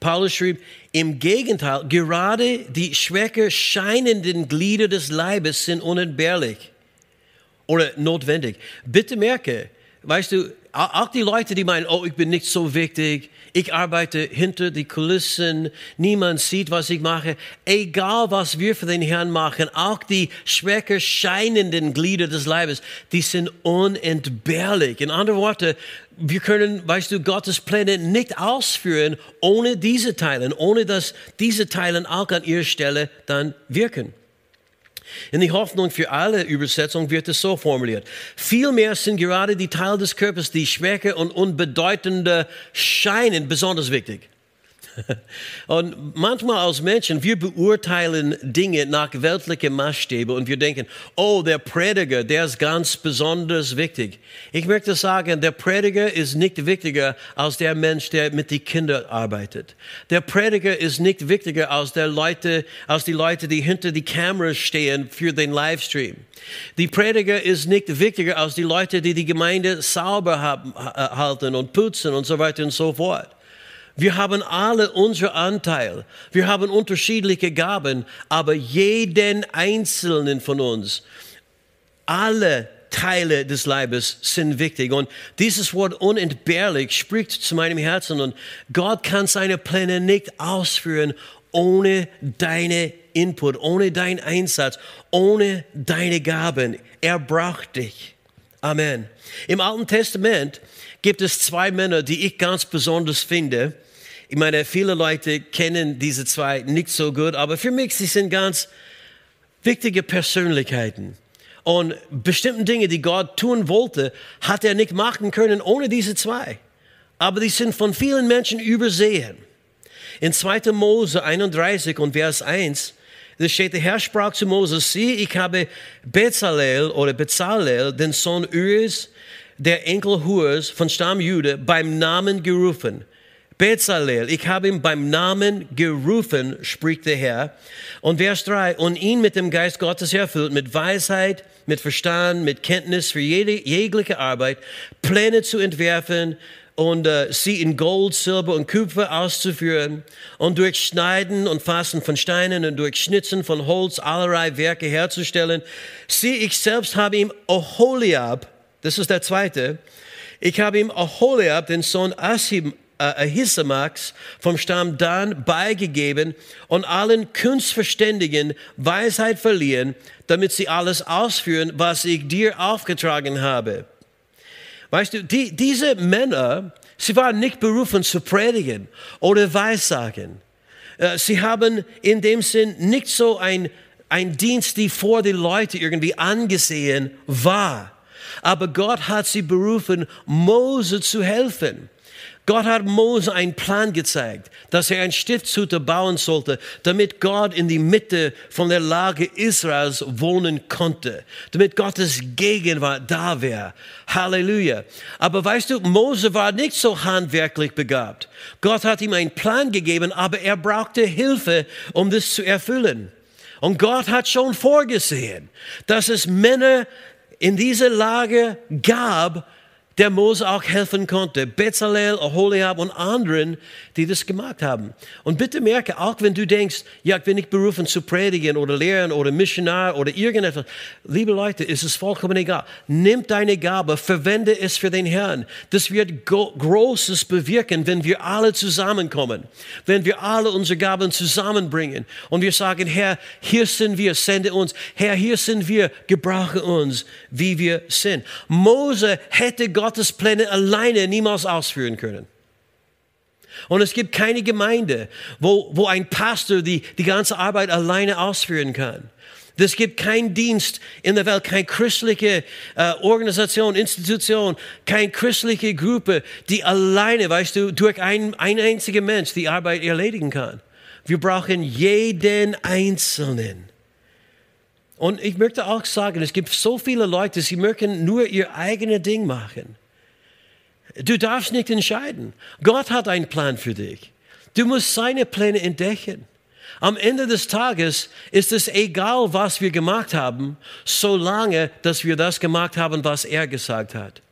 B: Paulus schrieb, im Gegenteil, gerade die schwächer scheinenden Glieder des Leibes sind unentbehrlich oder notwendig. Bitte merke, weißt du, auch die Leute, die meinen, oh, ich bin nicht so wichtig, ich arbeite hinter die Kulissen, niemand sieht, was ich mache. Egal, was wir für den Herrn machen, auch die schwächer scheinenden Glieder des Leibes, die sind unentbehrlich. In anderen Worten, wir können, weißt du, Gottes Pläne nicht ausführen ohne diese Teilen, ohne dass diese Teilen auch an ihrer Stelle dann wirken. In die Hoffnung für alle Übersetzungen wird es so formuliert. Vielmehr sind gerade die Teile des Körpers, die schwächer und unbedeutender scheinen, besonders wichtig. [laughs] Und manchmal als Menschen, wir beurteilen Dinge nach weltlichen Maßstäben und wir denken, oh, der Prediger, der ist ganz besonders wichtig. Ich möchte sagen, der Prediger ist nicht wichtiger als der Mensch, der mit den Kindern arbeitet. Der Prediger ist nicht wichtiger als, der Leute, als die Leute, die hinter die Kamera stehen für den Livestream. Die Prediger ist nicht wichtiger als die Leute, die die Gemeinde sauber haben, halten und putzen und so weiter und so fort. Wir haben alle unser Anteil. Wir haben unterschiedliche Gaben, aber jeden einzelnen von uns, alle Teile des Leibes sind wichtig. Und dieses Wort unentbehrlich spricht zu meinem Herzen. Und Gott kann seine Pläne nicht ausführen ohne deine Input, ohne deinen Einsatz, ohne deine Gaben. Er braucht dich. Amen. Im Alten Testament gibt es zwei Männer, die ich ganz besonders finde. Ich meine, viele Leute kennen diese zwei nicht so gut, aber für mich sie sind ganz wichtige Persönlichkeiten. Und bestimmte Dinge, die Gott tun wollte, hat er nicht machen können ohne diese zwei. Aber die sind von vielen Menschen übersehen. In 2. Mose 31 und Vers 1, da steht, der Herr sprach zu Moses, sieh, ich habe Bezalel oder Bezalel, den Sohn Ures, der Enkel Hurs von Stamm Jude, beim Namen gerufen. Bezalel, ich habe ihn beim Namen gerufen, spricht der Herr. Und Vers 3, und ihn mit dem Geist Gottes erfüllt, mit Weisheit, mit Verstand, mit Kenntnis für jede, jegliche Arbeit, Pläne zu entwerfen und äh, sie in Gold, Silber und Kupfer auszuführen und durch Schneiden und Fassen von Steinen und durch Schnitzen von Holz allerlei Werke herzustellen. Sie, ich selbst habe ihm Oholiab, das ist der zweite, ich habe ihm Oholiab, den Sohn Asim, äh, Ahisamax vom Stamm Dan beigegeben und allen Kunstverständigen Weisheit verliehen, damit sie alles ausführen, was ich dir aufgetragen habe. Weißt du, die, diese Männer, sie waren nicht berufen zu predigen oder weissagen. Äh, sie haben in dem Sinn nicht so ein, ein Dienst, die vor die Leute irgendwie angesehen war. Aber Gott hat sie berufen, Mose zu helfen. Gott hat Mose einen Plan gezeigt, dass er ein Stiftshütte bauen sollte, damit Gott in die Mitte von der Lage Israels wohnen konnte, damit Gottes Gegenwart da wäre. Halleluja. Aber weißt du, Mose war nicht so handwerklich begabt. Gott hat ihm einen Plan gegeben, aber er brauchte Hilfe, um das zu erfüllen. Und Gott hat schon vorgesehen, dass es Männer in dieser Lage gab, der Mose auch helfen konnte. Bezalel, Oholiab und anderen, die das gemacht haben. Und bitte merke, auch wenn du denkst, ja, ich bin nicht berufen zu predigen oder lehren oder Missionar oder irgendetwas. Liebe Leute, ist es vollkommen egal. Nimm deine Gabe, verwende es für den Herrn. Das wird Großes bewirken, wenn wir alle zusammenkommen. Wenn wir alle unsere Gaben zusammenbringen. Und wir sagen, Herr, hier sind wir, sende uns. Herr, hier sind wir, gebrauche uns, wie wir sind. Mose hätte Gott Gottes Pläne alleine niemals ausführen können. Und es gibt keine Gemeinde, wo, wo ein Pastor die, die ganze Arbeit alleine ausführen kann. Es gibt keinen Dienst in der Welt, keine christliche äh, Organisation, Institution, keine christliche Gruppe, die alleine, weißt du, durch ein, ein einziger Mensch die Arbeit erledigen kann. Wir brauchen jeden Einzelnen. Und ich möchte auch sagen, es gibt so viele Leute, sie möchten nur ihr eigenes Ding machen. Du darfst nicht entscheiden. Gott hat einen Plan für dich. Du musst seine Pläne entdecken. Am Ende des Tages ist es egal, was wir gemacht haben, solange, dass wir das gemacht haben, was er gesagt hat.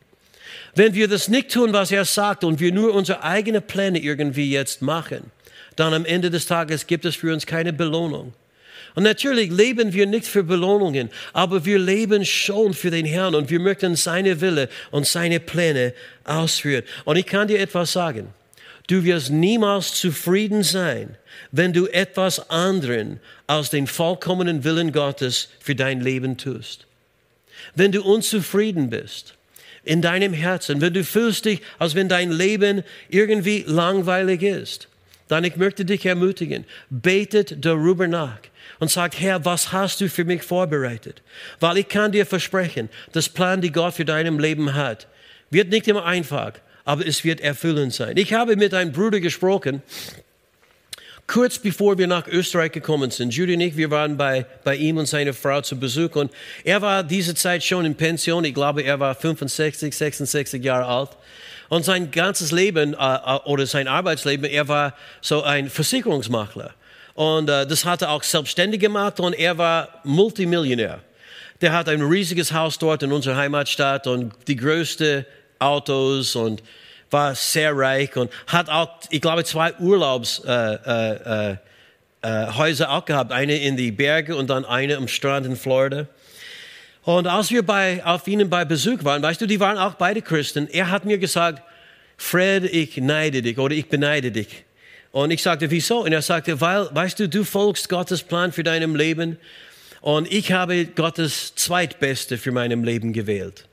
B: Wenn wir das nicht tun, was er sagt, und wir nur unsere eigenen Pläne irgendwie jetzt machen, dann am Ende des Tages gibt es für uns keine Belohnung. Und natürlich leben wir nicht für Belohnungen, aber wir leben schon für den Herrn und wir möchten seine Wille und seine Pläne ausführen. Und ich kann dir etwas sagen. Du wirst niemals zufrieden sein, wenn du etwas anderen als den vollkommenen Willen Gottes für dein Leben tust. Wenn du unzufrieden bist in deinem Herzen, wenn du fühlst dich, als wenn dein Leben irgendwie langweilig ist, dann ich möchte dich ermutigen, betet darüber nach und sagt, Herr, was hast du für mich vorbereitet? Weil ich kann dir versprechen, das Plan, die Gott für deinem Leben hat, wird nicht immer einfach, aber es wird erfüllend sein. Ich habe mit einem Bruder gesprochen, kurz bevor wir nach Österreich gekommen sind. Judy und ich, wir waren bei, bei ihm und seiner Frau zu Besuch und er war diese Zeit schon in Pension. Ich glaube, er war 65, 66 Jahre alt. Und sein ganzes Leben äh, äh, oder sein Arbeitsleben, er war so ein Versicherungsmakler. Und äh, das hat er auch selbstständig gemacht und er war Multimillionär. Der hat ein riesiges Haus dort in unserer Heimatstadt und die größten Autos und war sehr reich und hat auch, ich glaube, zwei Urlaubshäuser äh, äh, äh, auch gehabt. Eine in die Berge und dann eine am Strand in Florida. Und als wir bei, auf ihnen bei Besuch waren, weißt du, die waren auch beide Christen. Er hat mir gesagt, Fred, ich neide dich oder ich beneide dich. Und ich sagte, wieso? Und er sagte, weil, weißt du, du folgst Gottes Plan für deinem Leben und ich habe Gottes Zweitbeste für meinem Leben gewählt.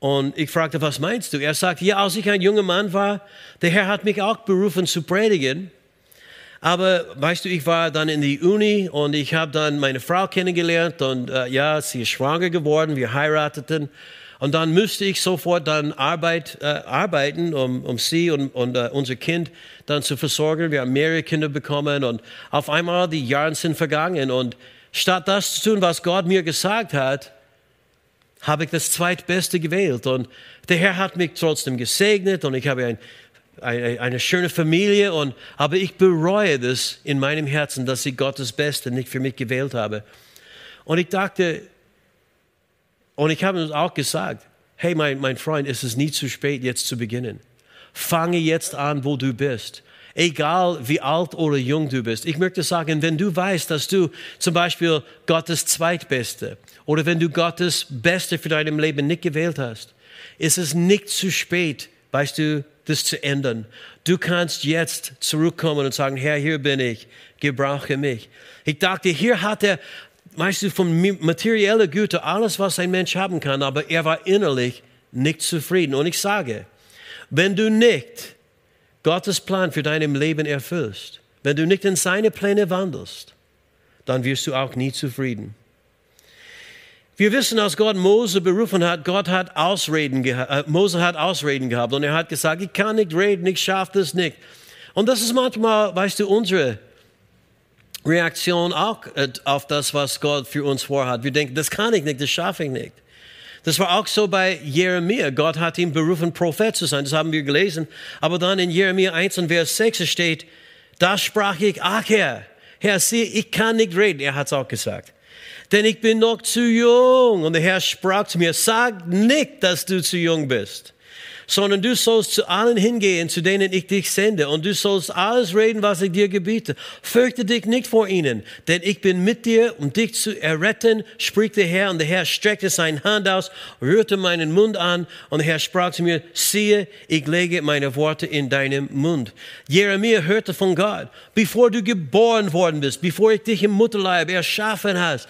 B: Und ich fragte, was meinst du? Er sagte, ja, als ich ein junger Mann war, der Herr hat mich auch berufen zu predigen. Aber weißt du, ich war dann in die Uni und ich habe dann meine Frau kennengelernt und äh, ja, sie ist schwanger geworden, wir heirateten. Und dann müsste ich sofort dann Arbeit, äh, arbeiten, um, um sie und, und äh, unser Kind dann zu versorgen. Wir haben mehrere Kinder bekommen und auf einmal die Jahre sind vergangen und statt das zu tun, was Gott mir gesagt hat, habe ich das zweitbeste gewählt. Und der Herr hat mich trotzdem gesegnet und ich habe ein, eine, eine schöne Familie. Und, aber ich bereue das in meinem Herzen, dass ich Gottes Beste nicht für mich gewählt habe. Und ich dachte, und ich habe uns auch gesagt, hey mein, mein Freund, es ist nie zu spät, jetzt zu beginnen. Fange jetzt an, wo du bist. Egal wie alt oder jung du bist. Ich möchte sagen, wenn du weißt, dass du zum Beispiel Gottes Zweitbeste oder wenn du Gottes Beste für dein Leben nicht gewählt hast, ist es nicht zu spät, weißt du, das zu ändern. Du kannst jetzt zurückkommen und sagen, Herr, hier bin ich, gebrauche mich. Ich dachte, hier hat er weißt du, von materieller Güte alles, was ein Mensch haben kann, aber er war innerlich nicht zufrieden. Und ich sage, wenn du nicht Gottes Plan für dein Leben erfüllst, wenn du nicht in seine Pläne wandelst, dann wirst du auch nie zufrieden. Wir wissen, als Gott Mose berufen hat, Gott hat Ausreden gehabt, äh, Mose hat Ausreden gehabt und er hat gesagt, ich kann nicht reden, ich schaffe das nicht. Und das ist manchmal, weißt du, unsere Reaktion auch äh, auf das, was Gott für uns vorhat. Wir denken, das kann ich nicht, das schaffe ich nicht. Das war auch so bei Jeremia. Gott hat ihn berufen, Prophet zu sein. Das haben wir gelesen. Aber dann in Jeremia 1 und Vers 6 steht, da sprach ich, ach Herr, Herr, sieh, ich kann nicht reden. Er hat es auch gesagt. Denn ich bin noch zu jung. Und der Herr sprach zu mir, sag nicht, dass du zu jung bist sondern du sollst zu allen hingehen, zu denen ich dich sende, und du sollst alles reden, was ich dir gebiete. Fürchte dich nicht vor ihnen, denn ich bin mit dir, um dich zu erretten, spricht der Herr. Und der Herr streckte seine Hand aus, rührte meinen Mund an, und der Herr sprach zu mir, siehe, ich lege meine Worte in deinem Mund. Jeremia hörte von Gott, bevor du geboren worden bist, bevor ich dich im Mutterleib erschaffen hast,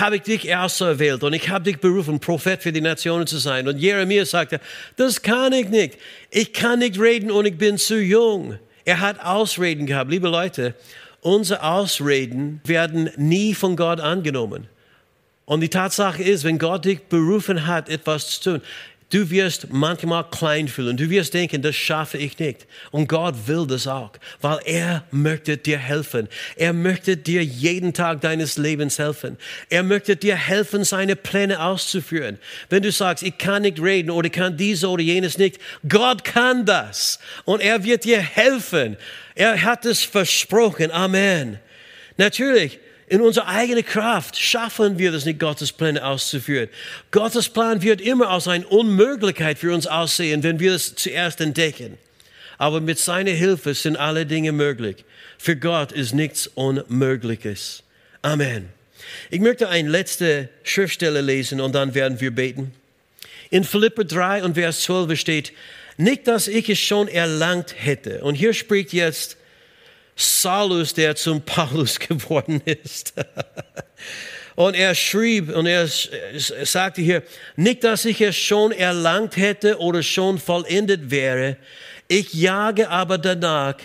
B: habe ich dich auserwählt und ich habe dich berufen, Prophet für die Nationen zu sein. Und Jeremia sagte, das kann ich nicht. Ich kann nicht reden und ich bin zu jung. Er hat Ausreden gehabt. Liebe Leute, unsere Ausreden werden nie von Gott angenommen. Und die Tatsache ist, wenn Gott dich berufen hat, etwas zu tun, Du wirst manchmal klein fühlen. Du wirst denken, das schaffe ich nicht. Und Gott will das auch, weil er möchte dir helfen. Er möchte dir jeden Tag deines Lebens helfen. Er möchte dir helfen, seine Pläne auszuführen. Wenn du sagst, ich kann nicht reden oder ich kann dies oder jenes nicht, Gott kann das. Und er wird dir helfen. Er hat es versprochen. Amen. Natürlich, in unserer eigenen Kraft schaffen wir das nicht, Gottes Pläne auszuführen. Gottes Plan wird immer als eine Unmöglichkeit für uns aussehen, wenn wir es zuerst entdecken. Aber mit seiner Hilfe sind alle Dinge möglich. Für Gott ist nichts Unmögliches. Amen. Ich möchte eine letzte Schriftstelle lesen und dann werden wir beten. In Philipper 3 und Vers 12 steht, nicht, dass ich es schon erlangt hätte. Und hier spricht jetzt Saulus, der zum Paulus [laughs] geworden ist. Und er schrieb und er sagte hier, nicht, dass ich es schon erlangt hätte oder schon vollendet wäre, ich jage aber danach,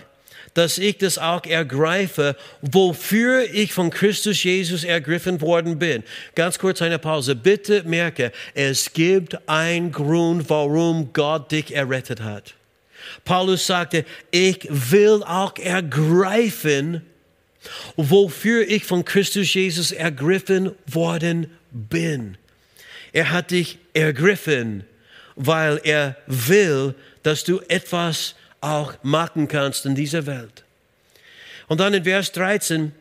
B: dass ich das auch ergreife, wofür ich von Christus Jesus ergriffen worden bin. Ganz kurz eine Pause. Bitte merke, es gibt einen Grund, warum Gott dich errettet hat. Paulus sagte, ich will auch ergreifen, wofür ich von Christus Jesus ergriffen worden bin. Er hat dich ergriffen, weil er will, dass du etwas auch machen kannst in dieser Welt. Und dann in Vers 13,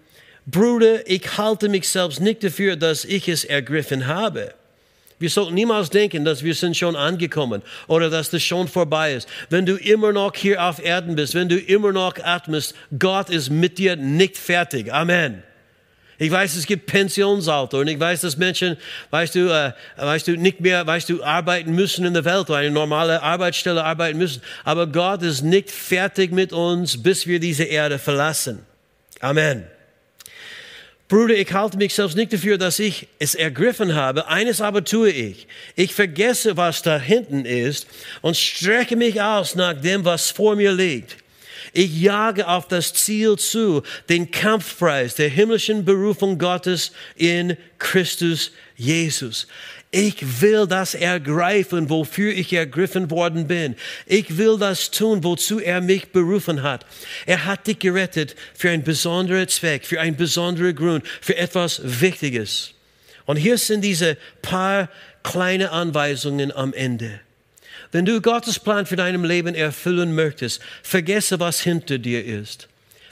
B: Bruder, ich halte mich selbst nicht dafür, dass ich es ergriffen habe. Wir sollten niemals denken, dass wir sind schon angekommen oder dass das schon vorbei ist. Wenn du immer noch hier auf Erden bist, wenn du immer noch atmest, Gott ist mit dir nicht fertig. Amen. Ich weiß, es gibt Pensionsalter und ich weiß, dass Menschen, weißt du, äh, weißt du, nicht mehr, weißt du, arbeiten müssen in der Welt eine normale Arbeitsstelle arbeiten müssen. Aber Gott ist nicht fertig mit uns, bis wir diese Erde verlassen. Amen. Bruder, ich halte mich selbst nicht dafür, dass ich es ergriffen habe. Eines aber tue ich. Ich vergesse, was da hinten ist und strecke mich aus nach dem, was vor mir liegt. Ich jage auf das Ziel zu, den Kampfpreis der himmlischen Berufung Gottes in Christus Jesus. Ich will das ergreifen, wofür ich ergriffen worden bin. Ich will das tun, wozu er mich berufen hat. Er hat dich gerettet für einen besonderen Zweck, für einen besonderen Grund, für etwas Wichtiges. Und hier sind diese paar kleine Anweisungen am Ende. Wenn du Gottes Plan für deinem Leben erfüllen möchtest, vergesse, was hinter dir ist.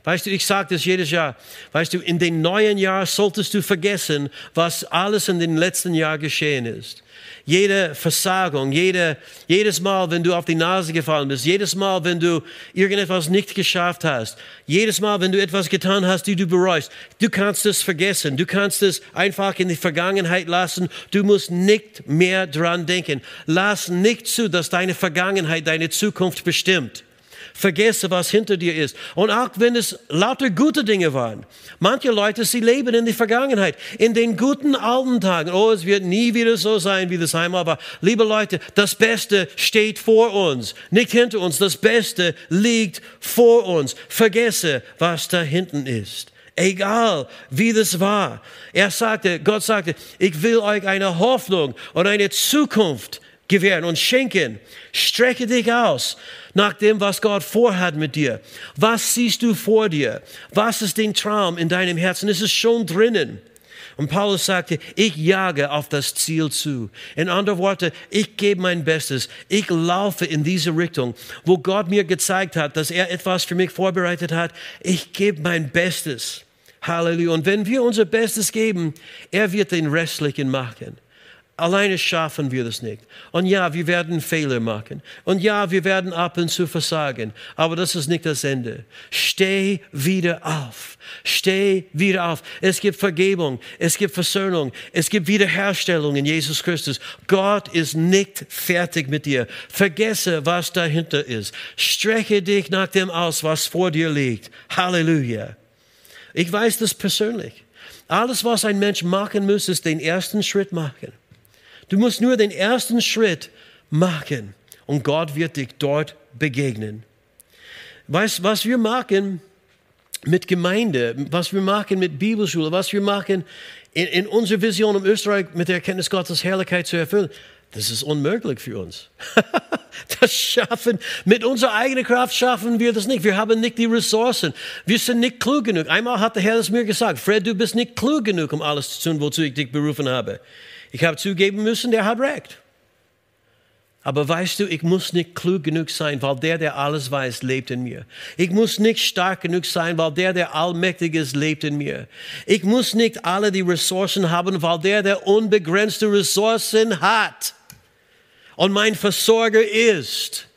B: Weißt du, ich sage das jedes Jahr. Weißt du, in den neuen Jahr solltest du vergessen, was alles in den letzten Jahr geschehen ist. Jede Versagung, jede, jedes Mal, wenn du auf die Nase gefallen bist, jedes Mal, wenn du irgendetwas nicht geschafft hast, jedes Mal, wenn du etwas getan hast, die du bereust, du kannst es vergessen. Du kannst es einfach in die Vergangenheit lassen. Du musst nicht mehr dran denken. Lass nicht zu, dass deine Vergangenheit deine Zukunft bestimmt vergesse, was hinter dir ist. Und auch wenn es lauter gute Dinge waren. Manche Leute, sie leben in der Vergangenheit, in den guten alten Tagen. Oh, es wird nie wieder so sein, wie das einmal war. Liebe Leute, das Beste steht vor uns, nicht hinter uns. Das Beste liegt vor uns. Vergesse, was da hinten ist egal wie das war. Er sagte, Gott sagte, ich will euch eine Hoffnung und eine Zukunft gewähren und schenken. Strecke dich aus nach dem, was Gott vorhat mit dir. Was siehst du vor dir? Was ist den Traum in deinem Herzen? Es ist schon drinnen. Und Paulus sagte, ich jage auf das Ziel zu. In anderen Worten, ich gebe mein Bestes. Ich laufe in diese Richtung, wo Gott mir gezeigt hat, dass er etwas für mich vorbereitet hat. Ich gebe mein Bestes. Halleluja. Und wenn wir unser Bestes geben, er wird den restlichen machen. Alleine schaffen wir das nicht. Und ja, wir werden Fehler machen. Und ja, wir werden ab und zu versagen. Aber das ist nicht das Ende. Steh wieder auf. Steh wieder auf. Es gibt Vergebung. Es gibt Versöhnung. Es gibt Wiederherstellung in Jesus Christus. Gott ist nicht fertig mit dir. Vergesse, was dahinter ist. Strecke dich nach dem aus, was vor dir liegt. Halleluja. Ich weiß das persönlich. Alles, was ein Mensch machen muss, ist den ersten Schritt machen. Du musst nur den ersten Schritt machen und Gott wird dich dort begegnen. Weißt, was wir machen mit Gemeinde, was wir machen mit Bibelschule, was wir machen in, in unserer Vision, um Österreich mit der Erkenntnis Gottes Herrlichkeit zu erfüllen, das ist unmöglich für uns. [laughs] das schaffen, mit unserer eigenen Kraft schaffen wir das nicht. Wir haben nicht die Ressourcen. Wir sind nicht klug genug. Einmal hat der Herr es mir gesagt, Fred, du bist nicht klug genug, um alles zu tun, wozu ich dich berufen habe. Ich habe zugeben müssen, der hat recht. Aber weißt du, ich muss nicht klug genug sein, weil der, der alles weiß, lebt in mir. Ich muss nicht stark genug sein, weil der, der allmächtig ist, lebt in mir. Ich muss nicht alle die Ressourcen haben, weil der, der unbegrenzte Ressourcen hat und mein Versorger ist,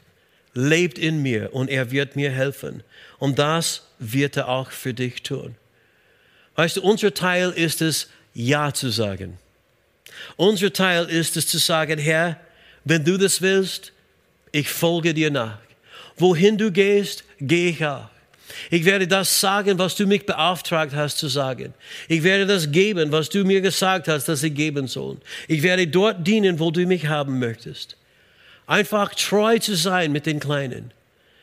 B: lebt in mir und er wird mir helfen. Und das wird er auch für dich tun. Weißt du, unser Teil ist es, Ja zu sagen. Unser Teil ist es zu sagen, Herr, wenn du das willst, ich folge dir nach. Wohin du gehst, gehe ich auch. Ich werde das sagen, was du mich beauftragt hast zu sagen. Ich werde das geben, was du mir gesagt hast, dass ich geben soll. Ich werde dort dienen, wo du mich haben möchtest. Einfach treu zu sein mit den Kleinen.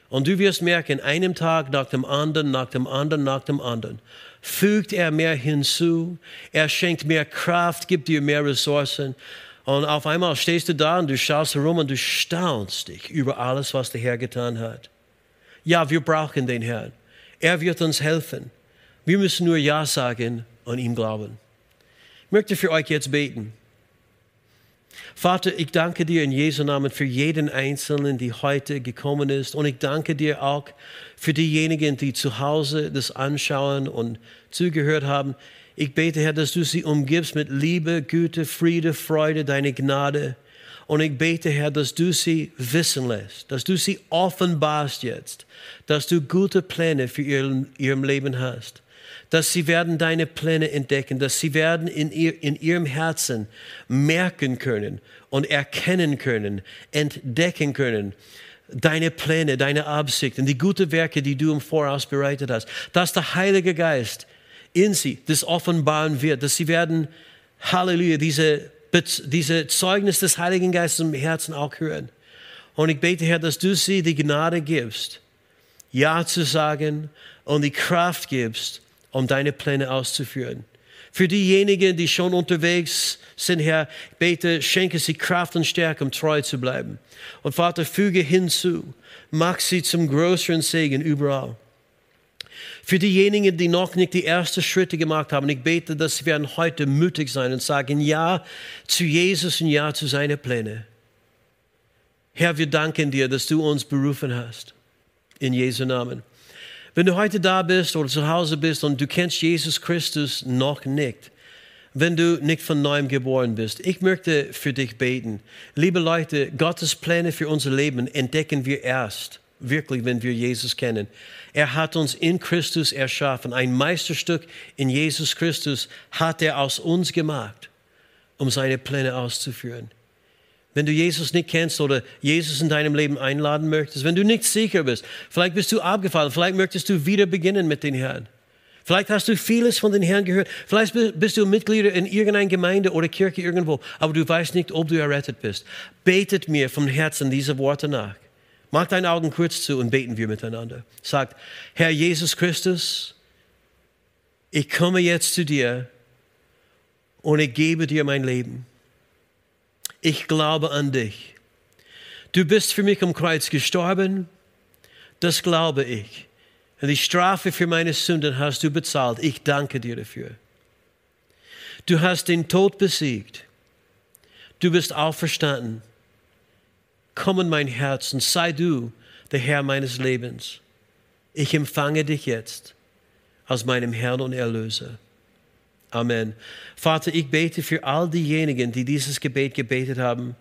B: Und du wirst merken, einem Tag nach dem anderen, nach dem anderen, nach dem anderen, fügt er mehr hinzu, er schenkt mehr Kraft, gibt dir mehr Ressourcen. Und auf einmal stehst du da und du schaust herum und du staunst dich über alles, was der Herr getan hat. Ja, wir brauchen den Herrn. Er wird uns helfen. Wir müssen nur Ja sagen und ihm glauben. Ich möchte für euch jetzt beten. Vater, ich danke dir in Jesu Namen für jeden Einzelnen, die heute gekommen ist. Und ich danke dir auch für diejenigen, die zu Hause das anschauen und zugehört haben. Ich bete, Herr, dass du sie umgibst mit Liebe, Güte, Friede, Freude, deine Gnade. Und ich bete, Herr, dass du sie wissen lässt, dass du sie offenbarst jetzt, dass du gute Pläne für ihr, ihrem Leben hast dass sie werden deine Pläne entdecken, dass sie werden in, ihr, in ihrem Herzen merken können und erkennen können, entdecken können, deine Pläne, deine Absichten, die guten Werke, die du im Voraus bereitet hast, dass der Heilige Geist in sie das offenbaren wird, dass sie werden, Halleluja, diese, diese Zeugnis des Heiligen Geistes im Herzen auch hören. Und ich bete, Herr, dass du sie die Gnade gibst, Ja zu sagen und die Kraft gibst, um deine Pläne auszuführen. Für diejenigen, die schon unterwegs sind, Herr, bete, schenke sie Kraft und Stärke, um treu zu bleiben. Und Vater, füge hinzu, mach sie zum größeren Segen überall. Für diejenigen, die noch nicht die ersten Schritte gemacht haben, ich bete, dass sie werden heute mutig sein und sagen Ja zu Jesus und Ja zu seinen Plänen. Herr, wir danken dir, dass du uns berufen hast. In Jesu Namen. Wenn du heute da bist oder zu Hause bist und du kennst Jesus Christus noch nicht, wenn du nicht von neuem geboren bist, ich möchte für dich beten. Liebe Leute, Gottes Pläne für unser Leben entdecken wir erst, wirklich, wenn wir Jesus kennen. Er hat uns in Christus erschaffen. Ein Meisterstück in Jesus Christus hat er aus uns gemacht, um seine Pläne auszuführen. Wenn du Jesus nicht kennst oder Jesus in deinem Leben einladen möchtest, wenn du nicht sicher bist, vielleicht bist du abgefallen, vielleicht möchtest du wieder beginnen mit den Herrn. Vielleicht hast du vieles von den Herrn gehört. Vielleicht bist du Mitglied in irgendeiner Gemeinde oder Kirche irgendwo, aber du weißt nicht, ob du errettet bist. Betet mir vom Herzen diese Worte nach. Mach deine Augen kurz zu und beten wir miteinander. Sagt, Herr Jesus Christus, ich komme jetzt zu dir und ich gebe dir mein Leben ich glaube an dich. Du bist für mich am Kreuz gestorben, das glaube ich. Und die Strafe für meine Sünden hast du bezahlt. Ich danke dir dafür. Du hast den Tod besiegt. Du bist auferstanden. Komm in mein Herz und sei du der Herr meines Lebens. Ich empfange dich jetzt als meinem Herrn und Erlöser. Amen. Vater, ich bete für all diejenigen, die dieses Gebet gebetet haben.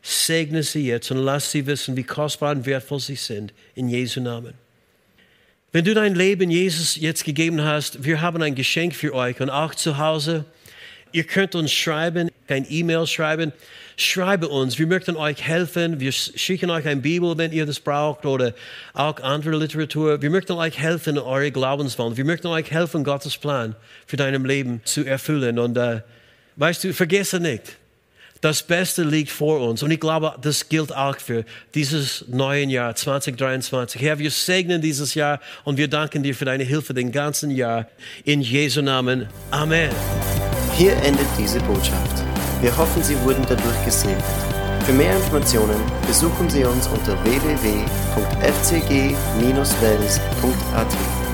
B: Segne sie jetzt und lass sie wissen, wie kostbar und wertvoll sie sind. In Jesu Namen. Wenn du dein Leben Jesus jetzt gegeben hast, wir haben ein Geschenk für euch und auch zu Hause. Ihr könnt uns schreiben, kein E-Mail schreiben. Schreibe uns, wir möchten euch helfen. Wir schicken euch eine Bibel, wenn ihr das braucht, oder auch andere Literatur. Wir möchten euch helfen eure Glaubenswandlung. Wir möchten euch helfen, Gottes Plan für deinem Leben zu erfüllen. Und äh, weißt du, vergesse nicht, das Beste liegt vor uns. Und ich glaube, das gilt auch für dieses neue Jahr 2023. Herr, wir segnen dieses Jahr und wir danken dir für deine Hilfe den ganzen Jahr. In Jesu Namen. Amen.
A: Hier endet diese Botschaft. Wir hoffen, Sie wurden dadurch gesegnet. Für mehr Informationen besuchen Sie uns unter www.fcg-wells.at.